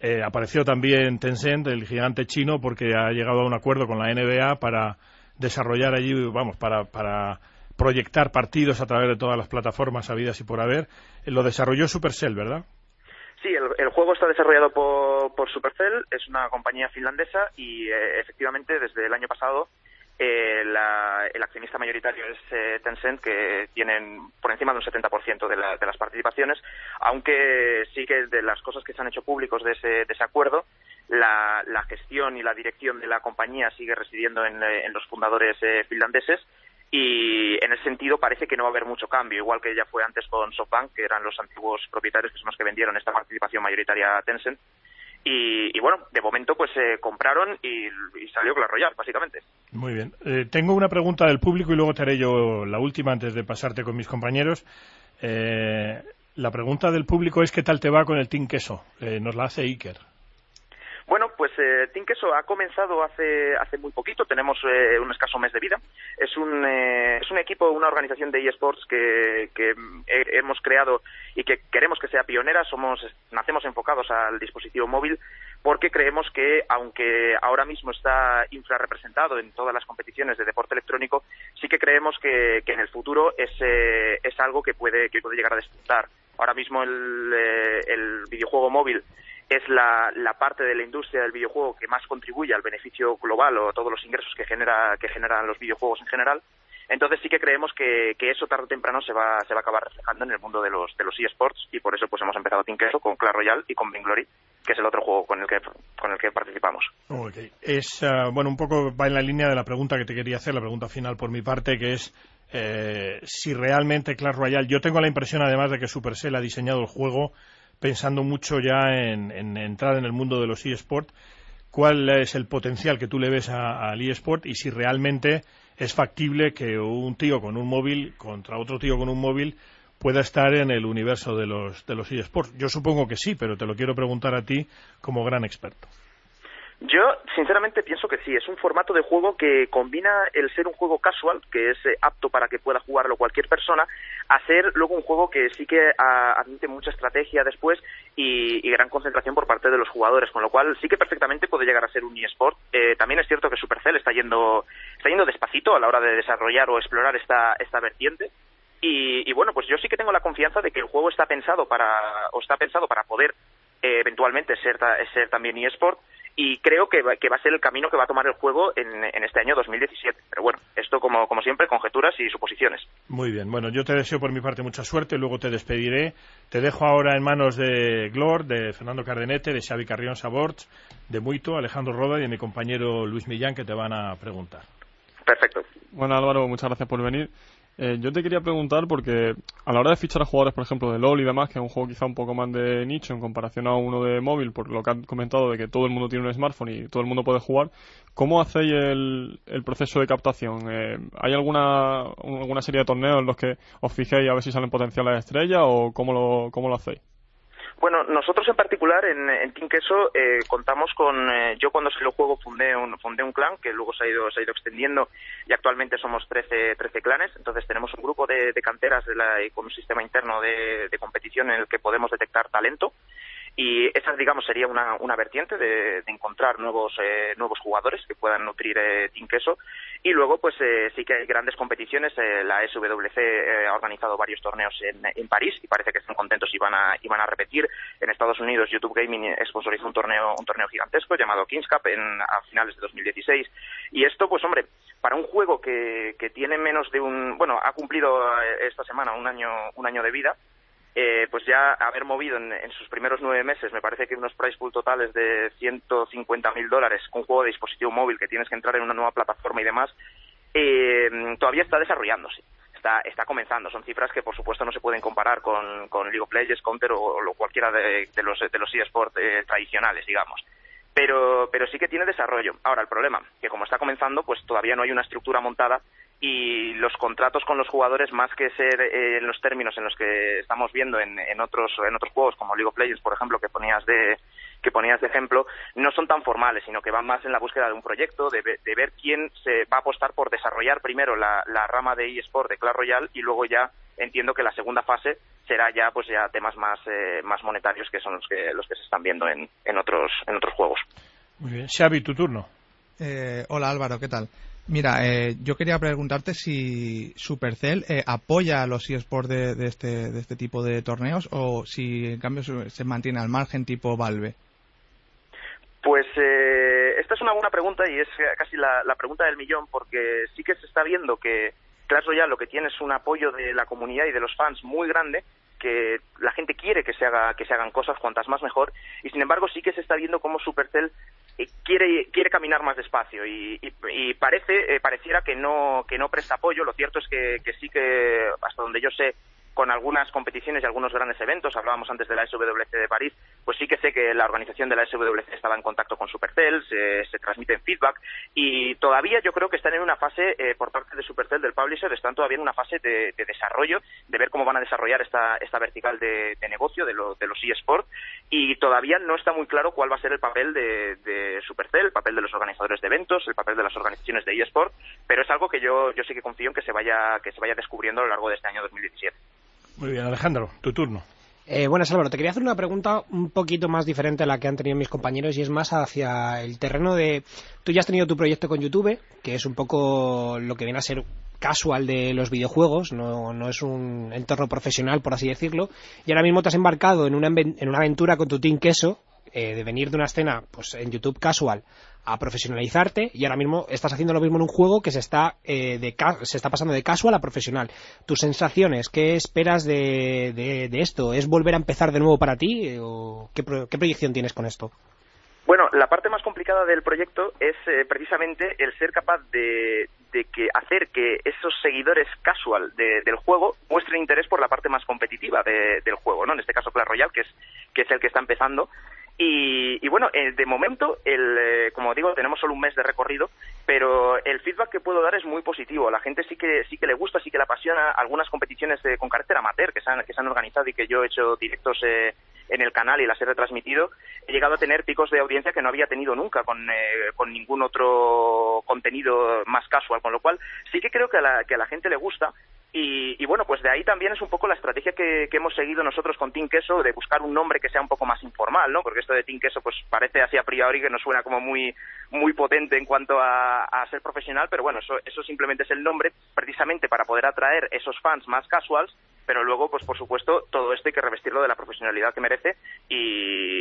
eh, apareció también Tencent, el gigante chino, porque ha llegado a un acuerdo con la NBA para desarrollar allí, vamos, para, para proyectar partidos a través de todas las plataformas habidas y por haber. Eh, Lo desarrolló Supercell, ¿verdad? Sí, el, el juego está desarrollado por, por Supercell, es una compañía finlandesa y eh, efectivamente desde el año pasado eh, la- el accionista mayoritario es eh, Tencent, que tienen por encima de un 70% de, la- de las participaciones, aunque sí que de las cosas que se han hecho públicos de ese, de ese acuerdo, la, la gestión y la dirección de la compañía sigue residiendo en, eh, en los fundadores eh, finlandeses y en ese sentido parece que no va a haber mucho cambio, igual que ya fue antes con SoftBank, que eran los antiguos propietarios que son los que vendieron esta participación mayoritaria a Tencent. Y, y bueno, de momento pues se compraron y, y salió Clash Royale, básicamente. Muy bien. Eh, tengo una pregunta del público y luego te haré yo la última antes de pasarte con mis compañeros. Eh, la pregunta del público es ¿qué tal te va con el Team Queso? Eh, nos la hace Iker. Pues eh, Queso ha comenzado hace hace muy poquito, tenemos eh, un escaso mes de vida. Es un eh, es un equipo, una organización de eSports que, que he- hemos creado y que queremos que sea pionera. Somos nacemos enfocados al dispositivo móvil porque creemos que aunque ahora mismo está infrarrepresentado en todas las competiciones de deporte electrónico, sí que creemos que, que en el futuro es eh, es algo que puede que puede llegar a despuntar. Ahora mismo el, eh, el videojuego móvil es la, la parte de la industria del videojuego que más contribuye al beneficio global o a todos los ingresos que genera que generan los videojuegos en general. Entonces sí que creemos que, eso tarde o temprano se va, se va a acabar reflejando en el mundo de los de los eSports y por eso pues hemos empezado Team Queso con Clash Royale y con Vainglory, que es el otro juego con el que con el que participamos. Es, ah, bueno, un poco va en la línea de la pregunta que te quería hacer, la pregunta final por mi parte, que es eh, si realmente Clash Royale, yo tengo la impresión además de que Supercell ha diseñado el juego pensando mucho ya en, en entrar en el mundo de los eSports, cuál es el potencial que tú le ves al eSport y si realmente es factible que un tío con un móvil contra otro tío con un móvil pueda estar en el universo de los, de los eSports. Yo supongo que sí, pero te lo quiero preguntar a ti como gran experto. Yo, sinceramente, pienso que sí. Es un formato de juego que combina el ser un juego casual, que es eh, apto para que pueda jugarlo cualquier persona, a ser luego un juego que sí que ah, admite mucha estrategia después y, gran concentración por parte de los jugadores, con lo cual sí que perfectamente puede llegar a ser un eSport. Eh, también es cierto que Supercell está yendo, está yendo despacito a la hora de desarrollar o explorar esta, esta vertiente. Y, y bueno, pues yo sí que tengo la confianza de que el juego está pensado para, o está pensado para poder eh, eventualmente ser, ser también eSport y creo que va, que va a ser el camino que va a tomar el juego en, en este año 2017. Pero bueno, esto como, como siempre, conjeturas y suposiciones. Muy bien, bueno, yo te deseo por mi parte mucha suerte, luego te despediré. Te dejo ahora en manos de Glor, de Fernando Cardenete, de Xavi Carrión Saborts, de Muito, Alejandro Roda y de mi compañero Luis Millán que te van a preguntar. Perfecto. Bueno, Álvaro, muchas gracias por venir. Eh, yo te quería preguntar porque a la hora de fichar a jugadores, por ejemplo, de LoL y demás, que es un juego quizá un poco más de nicho en comparación a uno de móvil, por lo que han comentado de que todo el mundo tiene un smartphone y todo el mundo puede jugar, ¿cómo hacéis el, proceso de captación? Eh, ¿Hay alguna, alguna serie de torneos en los que os fijéis a ver si salen potenciales estrellas o cómo lo, cómo lo hacéis? Bueno, nosotros en particular en, en Queso eh, contamos con, eh, yo cuando salió el juego fundé un, fundé un clan que luego se ha ido, se ha ido extendiendo y actualmente somos 13, 13 clanes, entonces tenemos un grupo de, de canteras de la, con un sistema interno de, de competición en el que podemos detectar talento y esa digamos sería una, una vertiente de, de encontrar nuevos eh, nuevos jugadores que puedan nutrir eh, Team Queso. Y luego pues eh, sí que hay grandes competiciones. Eh, la SWC eh, ha organizado varios torneos en, en París y parece que están contentos y van a y van a repetir. En Estados Unidos YouTube Gaming sponsorizó un torneo un torneo gigantesco llamado Kings Cup en, a finales de 2016 y esto pues hombre para un juego que, que tiene menos de un bueno ha cumplido eh, esta semana un año un año de vida eh, pues ya haber movido en, en, sus primeros nueve meses, me parece que unos price pool totales de 150 mil dólares, un juego de dispositivo móvil que tienes que entrar en una nueva plataforma y demás, eh, todavía está desarrollándose. Está, está comenzando. Son cifras que, por supuesto, no se pueden comparar con, con League of Legends, Counter o, o cualquiera de, de, los, de los eSports eh, tradicionales, digamos. Pero, pero sí que tiene desarrollo. Ahora, el problema, que como está comenzando, pues todavía no hay una estructura montada y los contratos con los jugadores más que ser eh, en los términos en los que estamos viendo en, en, otros en otros juegos como League of Legends por ejemplo que ponías de que ponías de ejemplo no son tan formales sino que van más en la búsqueda de un proyecto de, de ver quién se va a apostar por desarrollar primero la, la rama de eSport de Clash Royale y luego ya entiendo que la segunda fase será ya pues ya temas más eh, más monetarios que son los que los que se están viendo en, en otros en otros juegos. Muy bien. Xavi tu turno. Eh, hola Álvaro qué tal Mira, eh, yo quería preguntarte si Supercell eh, apoya a los eSports de, de, este, de este tipo de torneos o si en cambio se mantiene al margen tipo Valve. Pues eh, esta es una buena pregunta y es casi la, pregunta del millón porque sí que se está viendo que Clash Royale lo que tiene es un apoyo de la comunidad y de los fans muy grande que la gente quiere que se haga que se hagan cosas cuantas más mejor y sin embargo sí que se está viendo cómo Supercell quiere quiere caminar más despacio y, y, y parece eh, pareciera que no que no presta apoyo. Lo cierto es que, que sí que hasta donde yo sé con algunas competiciones y algunos grandes eventos, hablábamos antes de la SWC de París, pues sí que sé que la organización de la SWC estaba en contacto con Supercell, se, se transmiten feedback y todavía yo creo que están en una fase, eh, por parte de Supercell, del publisher, están todavía en una fase de, de desarrollo, de ver cómo van a desarrollar esta, vertical de, de negocio de, lo, de los eSports. Y todavía no está muy claro cuál va a ser el papel de, de Supercell, el papel de los organizadores de eventos, el papel de las organizaciones de eSport, pero es algo que yo, yo sí que confío en que se vaya, que se vaya descubriendo a lo largo de este año 2017. Muy bien, Alejandro, tu turno. Eh, buenas, Álvaro. Te quería hacer una pregunta un poquito más diferente a la que han tenido mis compañeros y es más hacia el terreno de... Tú ya has tenido tu proyecto con YouTube, que es un poco lo que viene a ser casual de los videojuegos, no, no es un entorno profesional, por así decirlo, y ahora mismo te has embarcado en una, en una aventura con tu Team Queso, eh, de venir de una escena pues en YouTube casual a profesionalizarte y ahora mismo estás haciendo lo mismo en un juego que se está eh, de se está pasando de casual a profesional. Tus sensaciones, ¿qué esperas de, de, de esto? ¿Es volver a empezar de nuevo para ti o qué, qué proyección tienes con esto? Bueno, la parte más complicada del proyecto es eh, precisamente el ser capaz de, de, que hacer que esos seguidores casual de, del juego muestren interés por la parte más competitiva de, del juego, ¿no? En este caso Clash Royale, que es que es el que está empezando y, y, bueno, eh, de momento, el, eh, como digo, tenemos solo un mes de recorrido, pero el feedback que puedo dar es muy positivo. La gente sí que sí que le gusta, sí que le apasiona algunas competiciones con carácter amateur que se, han, que se han organizado y que yo he hecho directos eh, en el canal y las he retransmitido. He llegado a tener picos de audiencia que no había tenido nunca con, eh, con ningún otro contenido más casual, con lo cual sí que creo que a la, que a la gente le gusta y, y, bueno, pues de ahí también es un poco la estrategia que, hemos seguido nosotros con Team Queso, de buscar un nombre que sea un poco más informal, ¿no? Porque esto de Team Queso pues parece así a priori que nos suena como muy, muy potente en cuanto a, a ser profesional, pero bueno, eso, eso simplemente es el nombre precisamente para poder atraer esos fans más casuals pero luego, pues por supuesto, todo esto hay que revestirlo de la profesionalidad que merece y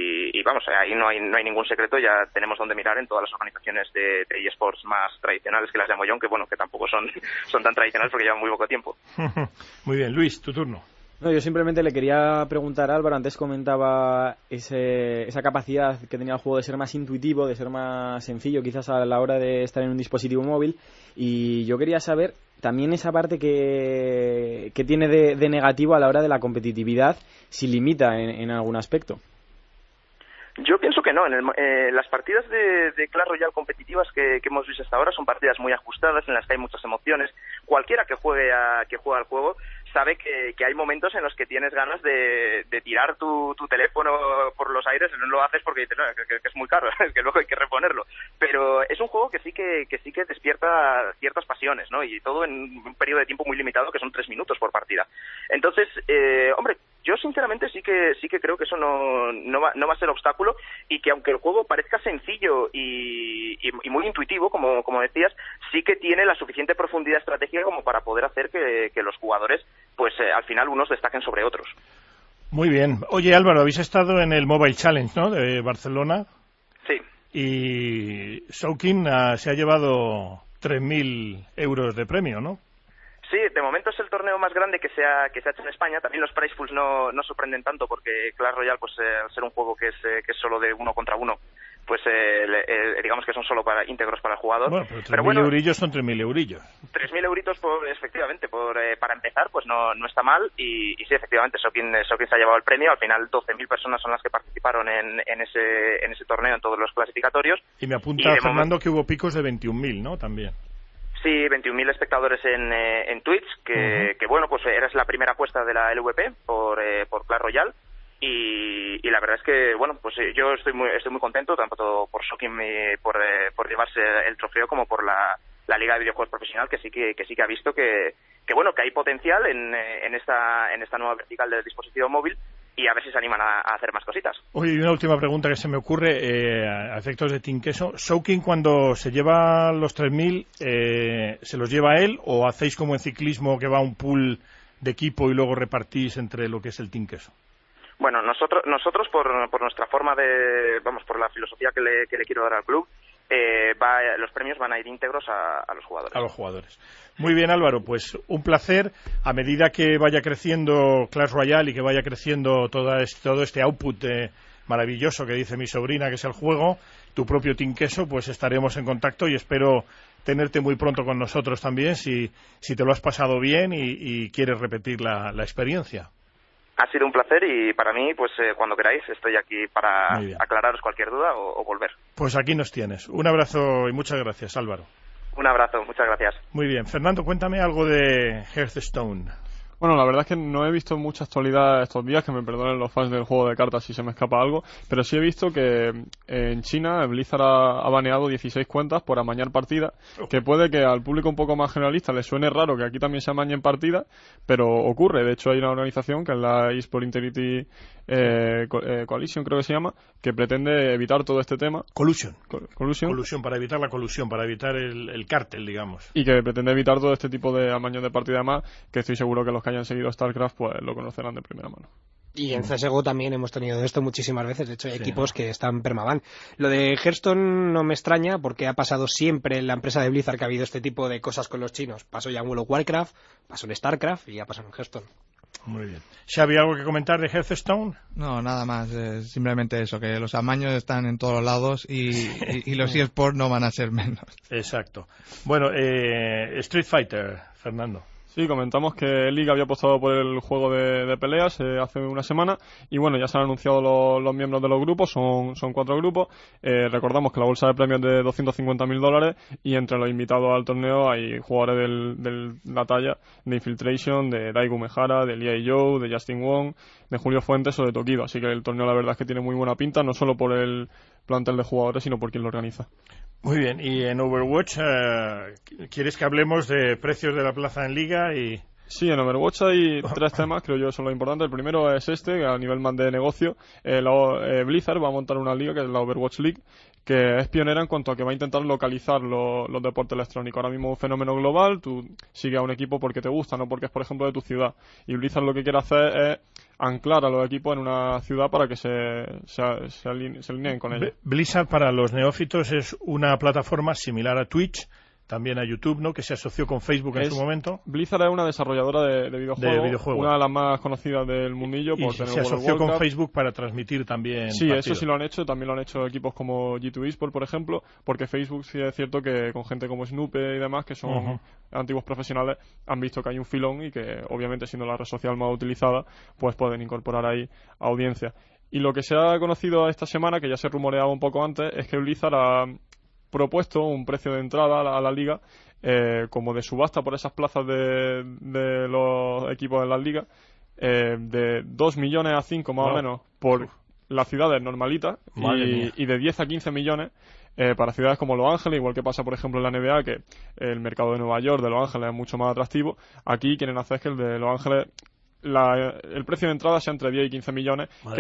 vamos, ahí no hay, no hay ningún secreto, ya tenemos donde mirar en todas las organizaciones de, de eSports más tradicionales que las llamo yo, aunque bueno, que tampoco son, (laughs) son tan tradicionales porque llevan muy poco tiempo. (laughs) muy bien, Luis, tu turno. No, yo simplemente le quería preguntar a Álvaro, antes comentaba ese, esa capacidad que tenía el juego de ser más intuitivo, de ser más sencillo quizás a la hora de estar en un dispositivo móvil y yo quería saber también esa parte que, que tiene de, de, negativo a la hora de la competitividad, si limita en, en algún aspecto. No. En el, eh, las partidas de, de Clash Royale competitivas que, hemos visto hasta ahora son partidas muy ajustadas en las que hay muchas emociones. Cualquiera que juegue a, que juega al juego sabe que, hay momentos en los que tienes ganas de, tirar tu, tu teléfono por los aires, no lo haces porque dices, "No, que- que es muy caro, (laughs) que luego hay que reponerlo. Pero es un juego que sí que, que sí que despierta ciertas pasiones, ¿no? Y todo en un periodo de tiempo muy limitado, que son tres minutos por partida. Entonces, eh, hombre, yo sinceramente sí que sí que creo que eso no, no, va, no va a ser obstáculo y que aunque el juego parezca sencillo y, y- y muy intuitivo, como, como decías, sí que tiene la suficiente profundidad estratégica como para poder hacer que, que los jugadores, pues eh, al final unos destaquen sobre otros. Muy bien. Oye, Álvaro, habéis estado en el Mobile Challenge, ¿no? De Barcelona. Sí. Y Soukin ah, se ha llevado 3.000 euros de premio, ¿no? Sí, de momento es el torneo más grande que se ha, que se ha hecho en España. También los prize pools no, no sorprenden tanto porque Clash Royale, pues eh, al ser un juego que es, eh, que es solo de uno contra uno, pues eh, le- eh, digamos que son solo para íntegros para el jugador. Bueno, pero 3.000 Pero bueno, eurillos son 3.000 eurillos. 3.000 euritos, por, efectivamente, por, eh, para empezar, pues no, no está mal. Y, y sí, efectivamente, Sokin, Sokin se ha llevado el premio. Al final, 12.000 personas son las que participaron en, en, ese, en ese torneo, en todos los clasificatorios. Y me Y apunta de Fernando que hubo picos de 21.000, ¿no? También. Sí, 21.000 espectadores en, eh, en Twitch, que, que bueno, pues eres la primera apuesta de la LVP por, eh, por Clash Royale. Y, y la verdad es que, bueno, pues eh, yo estoy muy, estoy muy contento, tanto por Shokin y por, eh, por llevarse el trofeo como por la, la Liga de Videojuegos Profesional, que sí que, que sí que ha visto que, que bueno, que hay potencial en, eh, en, esta, en esta nueva vertical del dispositivo móvil y a ver si se animan a, a hacer más cositas. Oye, y una última pregunta que se me ocurre, eh, a efectos de Team Queso. Soukin, cuando se lleva los 3.000, eh, ¿se los lleva él o hacéis como en ciclismo que va un pool de equipo y luego repartís entre lo que es el Team Queso? Bueno, nosotros, nosotros por, por nuestra forma de, vamos, por la filosofía que le, que le quiero dar al club, eh, va, los premios van a ir íntegros a, a los jugadores. a los jugadores. Muy bien, Álvaro, pues un placer. A medida que vaya creciendo Clash Royale y que vaya creciendo toda es- todo este output eh, maravilloso que dice mi sobrina, que es el juego, tu propio Team Queso, pues estaremos en contacto y espero tenerte muy pronto con nosotros también si, si te lo has pasado bien y, y quieres repetir la, la experiencia. Ha sido un placer y para mí, pues eh, cuando queráis, estoy aquí para aclararos cualquier duda o, o volver. Pues aquí nos tienes. Un abrazo y muchas gracias, Álvaro. Un abrazo, muchas gracias. Muy bien. Fernando, cuéntame algo de Hearthstone. Bueno, la verdad es que no he visto mucha actualidad estos días, que me perdonen los fans del juego de cartas si se me escapa algo, pero sí he visto que eh, en China Blizzard ha, baneado 16 cuentas por amañar partidas, que puede que al público un poco más generalista le suene raro que aquí también se amañen partidas, pero ocurre. De hecho, hay una organización que es la eSport Integrity eh, eh, Coalition, creo que se llama, que pretende evitar todo este tema. Collusion. Co- Collusion. Colusión, para evitar la colusión, para evitar el, el cártel, digamos. y que pretende evitar todo este tipo de amaños de partida más, que estoy seguro que los que hayan seguido StarCraft pues lo conocerán de primera mano. Y en CSGO también hemos tenido esto muchísimas veces. De hecho, hay Sí. equipos que están permaban. Lo de Hearthstone no me extraña porque ha pasado siempre en la empresa de Blizzard que ha habido este tipo de cosas con los chinos. Pasó ya en World of Warcraft, pasó en StarCraft y ya pasó en Hearthstone. Muy bien. ¿Xavi, algo que comentar de Hearthstone? No, nada más. eh, simplemente eso, que los amaños están en todos lados y, y- y los eSports no van a ser menos. Exacto. Bueno, eh, Street Fighter, Fernando. Sí, comentamos que Liga había apostado por el juego de, peleas eh, hace una semana y bueno, ya se han anunciado los, los miembros de los grupos, son, son cuatro grupos. Eh, recordamos que la bolsa de premios es de 250.000 dólares y entre los invitados al torneo hay jugadores de la talla de Infiltration, de Daigo Mejara, de Lia Joe, de Justin Wong, de Julio Fuentes o de Tokido. Así que el torneo la verdad es que tiene muy buena pinta, no solo por el plantel de jugadores, sino por quien lo organiza. Muy bien. Y en Overwatch, eh, ¿quieres que hablemos de precios de la plaza en Liga? y Sí, en Overwatch hay tres temas, creo yo, son lo importante. El primero es este, a nivel más de negocio. Eh, la- eh, Blizzard va a montar una liga, que es la Overwatch League, que es pionera en cuanto a que va a intentar localizar lo- los deportes electrónicos. Ahora mismo es un fenómeno global, tú sigues a un equipo porque te gusta, no porque es, por ejemplo, de tu ciudad. Y Blizzard lo que quiere hacer es anclar a los equipos en una ciudad para que se, se, se aline- se alineen con ella. B- Blizzard para los neófitos es una plataforma similar a Twitch, también a YouTube, ¿no? Que se asoció con Facebook en su momento. Blizzard es una desarrolladora de, de videojuegos, De videojuegos. una de las más conocidas del mundillo Y por se tener World of asoció con. Facebook para transmitir también. Sí, partidos. eso sí lo han hecho. También lo han hecho equipos como G2 Esport, por ejemplo, porque Facebook sí es cierto que con gente como Snoop y demás, que son antiguos profesionales, han visto que hay un filón y que, obviamente, siendo la red social más utilizada, pues pueden incorporar ahí audiencia. Y lo que se ha conocido esta semana, que ya se rumoreaba un poco antes, es que Blizzard ha, propuesto un precio de entrada a la, a la liga eh, como de subasta por esas plazas de, de los equipos de las ligas eh, de 2 millones a 5 más o menos por las ciudades normalitas y de 10 a 15 millones eh, para ciudades como Los Ángeles, igual que pasa por ejemplo en la NBA, que el mercado de Nueva York, de Los Ángeles es mucho más atractivo. Aquí quieren hacer que el de Los Ángeles la- el precio de entrada sea entre 10 y 15 millones, Madre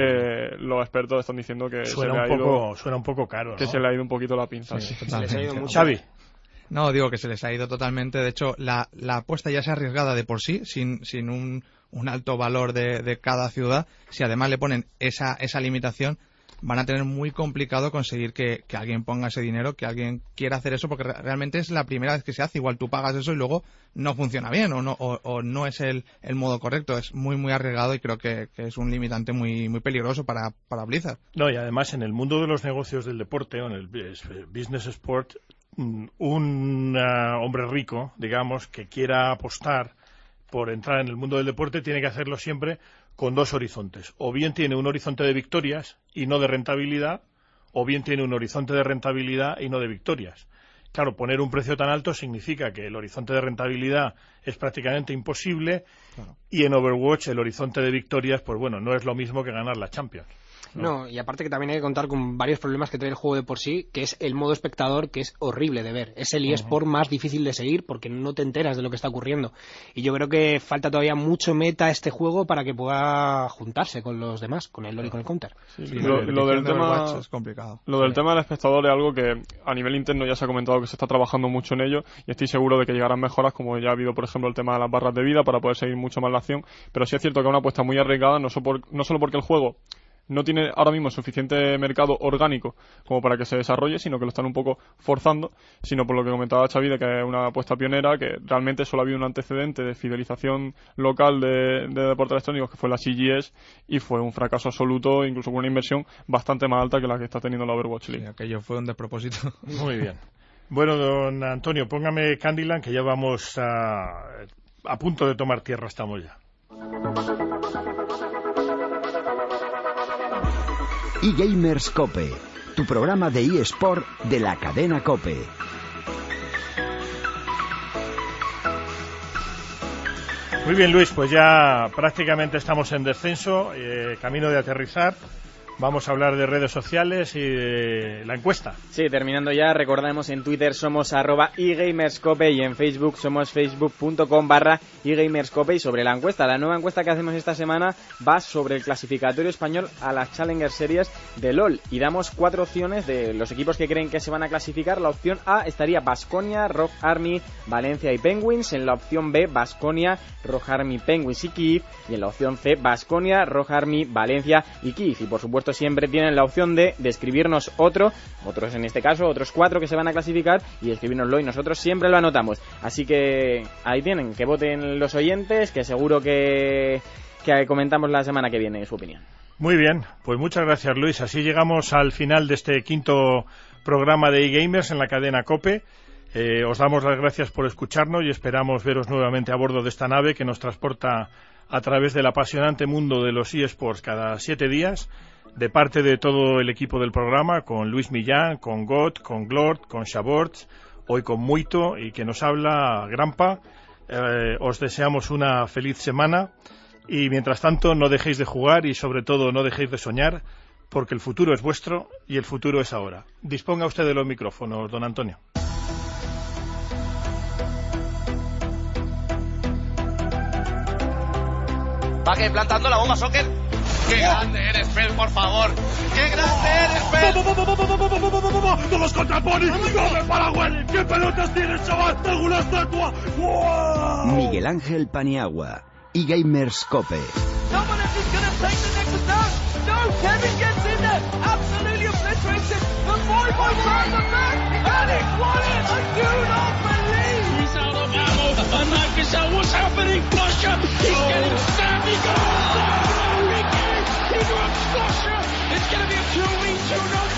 que los expertos están diciendo que Suena se le un ha ido, poco, suena un poco caro, que ¿no? se le ha ido un poquito la pinza. Sí, sí. totalmente. Xavi. No, digo que se les ha ido totalmente. De hecho, la, la apuesta ya se ha arriesgada de por sí, sin, sin un, un alto valor de, de cada ciudad. Si además le ponen esa, esa limitación, van a tener muy complicado conseguir que, alguien ponga ese dinero, que alguien quiera hacer eso, porque re- realmente es la primera vez que se hace. Igual tú pagas eso y luego no funciona bien o no, o, no es el, el modo correcto. Es muy, muy arriesgado y creo que, es un limitante muy, muy peligroso para, para Blizzard. No, y además en el mundo de los negocios del deporte o en el bus- business sport, mm, un ah, hombre rico, digamos, que quiera apostar por entrar en el mundo del deporte tiene que hacerlo siempre con dos horizontes. O bien tiene un horizonte de victorias y no de rentabilidad, o bien tiene un horizonte de rentabilidad y no de victorias. Claro, poner un precio tan alto significa que el horizonte de rentabilidad es prácticamente imposible y en Overwatch el horizonte de victorias, pues bueno, no es lo mismo que ganar la Champions. No, y aparte que también hay que contar con varios problemas que trae el juego de por sí, que es el modo espectador, que es horrible de ver. Es el eSport más difícil de seguir porque no te enteras de lo que está ocurriendo. Y yo creo que falta todavía mucho meta a este juego para que pueda juntarse con los demás, con el LoL y con el Counter. Sí, Sí, lo, del tema Overwatch es complicado. lo del tema del espectador es algo que a nivel interno ya se ha comentado que se está trabajando mucho en ello y estoy seguro de que llegarán mejoras como ya ha habido por ejemplo el tema de las barras de vida para poder seguir mucho más la acción pero sí es cierto que es una apuesta muy arriesgada no, so por- no solo porque el juego no tiene ahora mismo suficiente mercado orgánico como para que se desarrolle, sino que lo están un poco forzando, sino por lo que comentaba Xavi de que es una apuesta pionera, que realmente solo ha habido un antecedente de fidelización local de, de deportes electrónicos, que fue la CGS, y fue un fracaso absoluto, incluso con una inversión bastante más alta que la que está teniendo la Overwatch League. Sí, aquello fue un despropósito. (laughs) Muy bien. Bueno, don Antonio, póngame Candyland, que ya vamos a, a punto de tomar tierra, estamos ya. eGamers Cope, tu programa de eSport de la cadena Cope. Muy bien, Luis, pues ya prácticamente estamos en descenso, eh, camino de aterrizar. Vamos a hablar de redes sociales y de la encuesta. Sí, terminando ya, recordamos en Twitter somos arroba eGamerscope y en Facebook somos facebook.com barra eGamerscope y sobre la encuesta, la nueva encuesta que hacemos esta semana va sobre el clasificatorio español a las Challenger Series de LOL y damos cuatro opciones de los equipos que creen que se van a clasificar. La opción A estaría Basconia, Rock Army, Valencia y Penguins. En la opción B, Basconia, Rock Army, Penguins y Kiev. Y en la opción C, Basconia, Rock Army, Valencia y Kiev. Y por supuesto siempre tienen la opción de, de escribirnos otro, otros en este caso, otros cuatro que se van a clasificar y escribirnoslo y nosotros siempre lo anotamos. Así que ahí tienen, que voten los oyentes, que seguro que, que comentamos la semana que viene su opinión. Muy bien, pues muchas gracias, Luis. Así llegamos al final de este quinto programa de eGamers en la cadena COPE. Eh, os damos las gracias por escucharnos y esperamos veros nuevamente a bordo de esta nave que nos transporta a través del apasionante mundo de los eSports cada siete días, de parte de todo el equipo del programa, con Luis Millán, con Got, con Glord, con Shabort, hoy con Muito y que nos habla Grampa. Eh, os deseamos una feliz semana y mientras tanto no dejéis de jugar y sobre todo no dejéis de soñar porque el futuro es vuestro y el futuro es ahora. Disponga usted de los micrófonos, don Antonio. Va que plantando la bomba, Soccer. ¡Qué grande eres, Fel, por favor! ¡Qué grande eres, Fel! ¡No los contrapones! ¡No me para Welly! ¿Qué pelotas tienes, chaval? ¡Tengo una estatua! ¡Wow! Miguel Ángel Paniagua, eGamers Cope. Someone else is going to take the next down. No, Kevin gets in there. Absolutely obliterated. going to be a two-week, two-no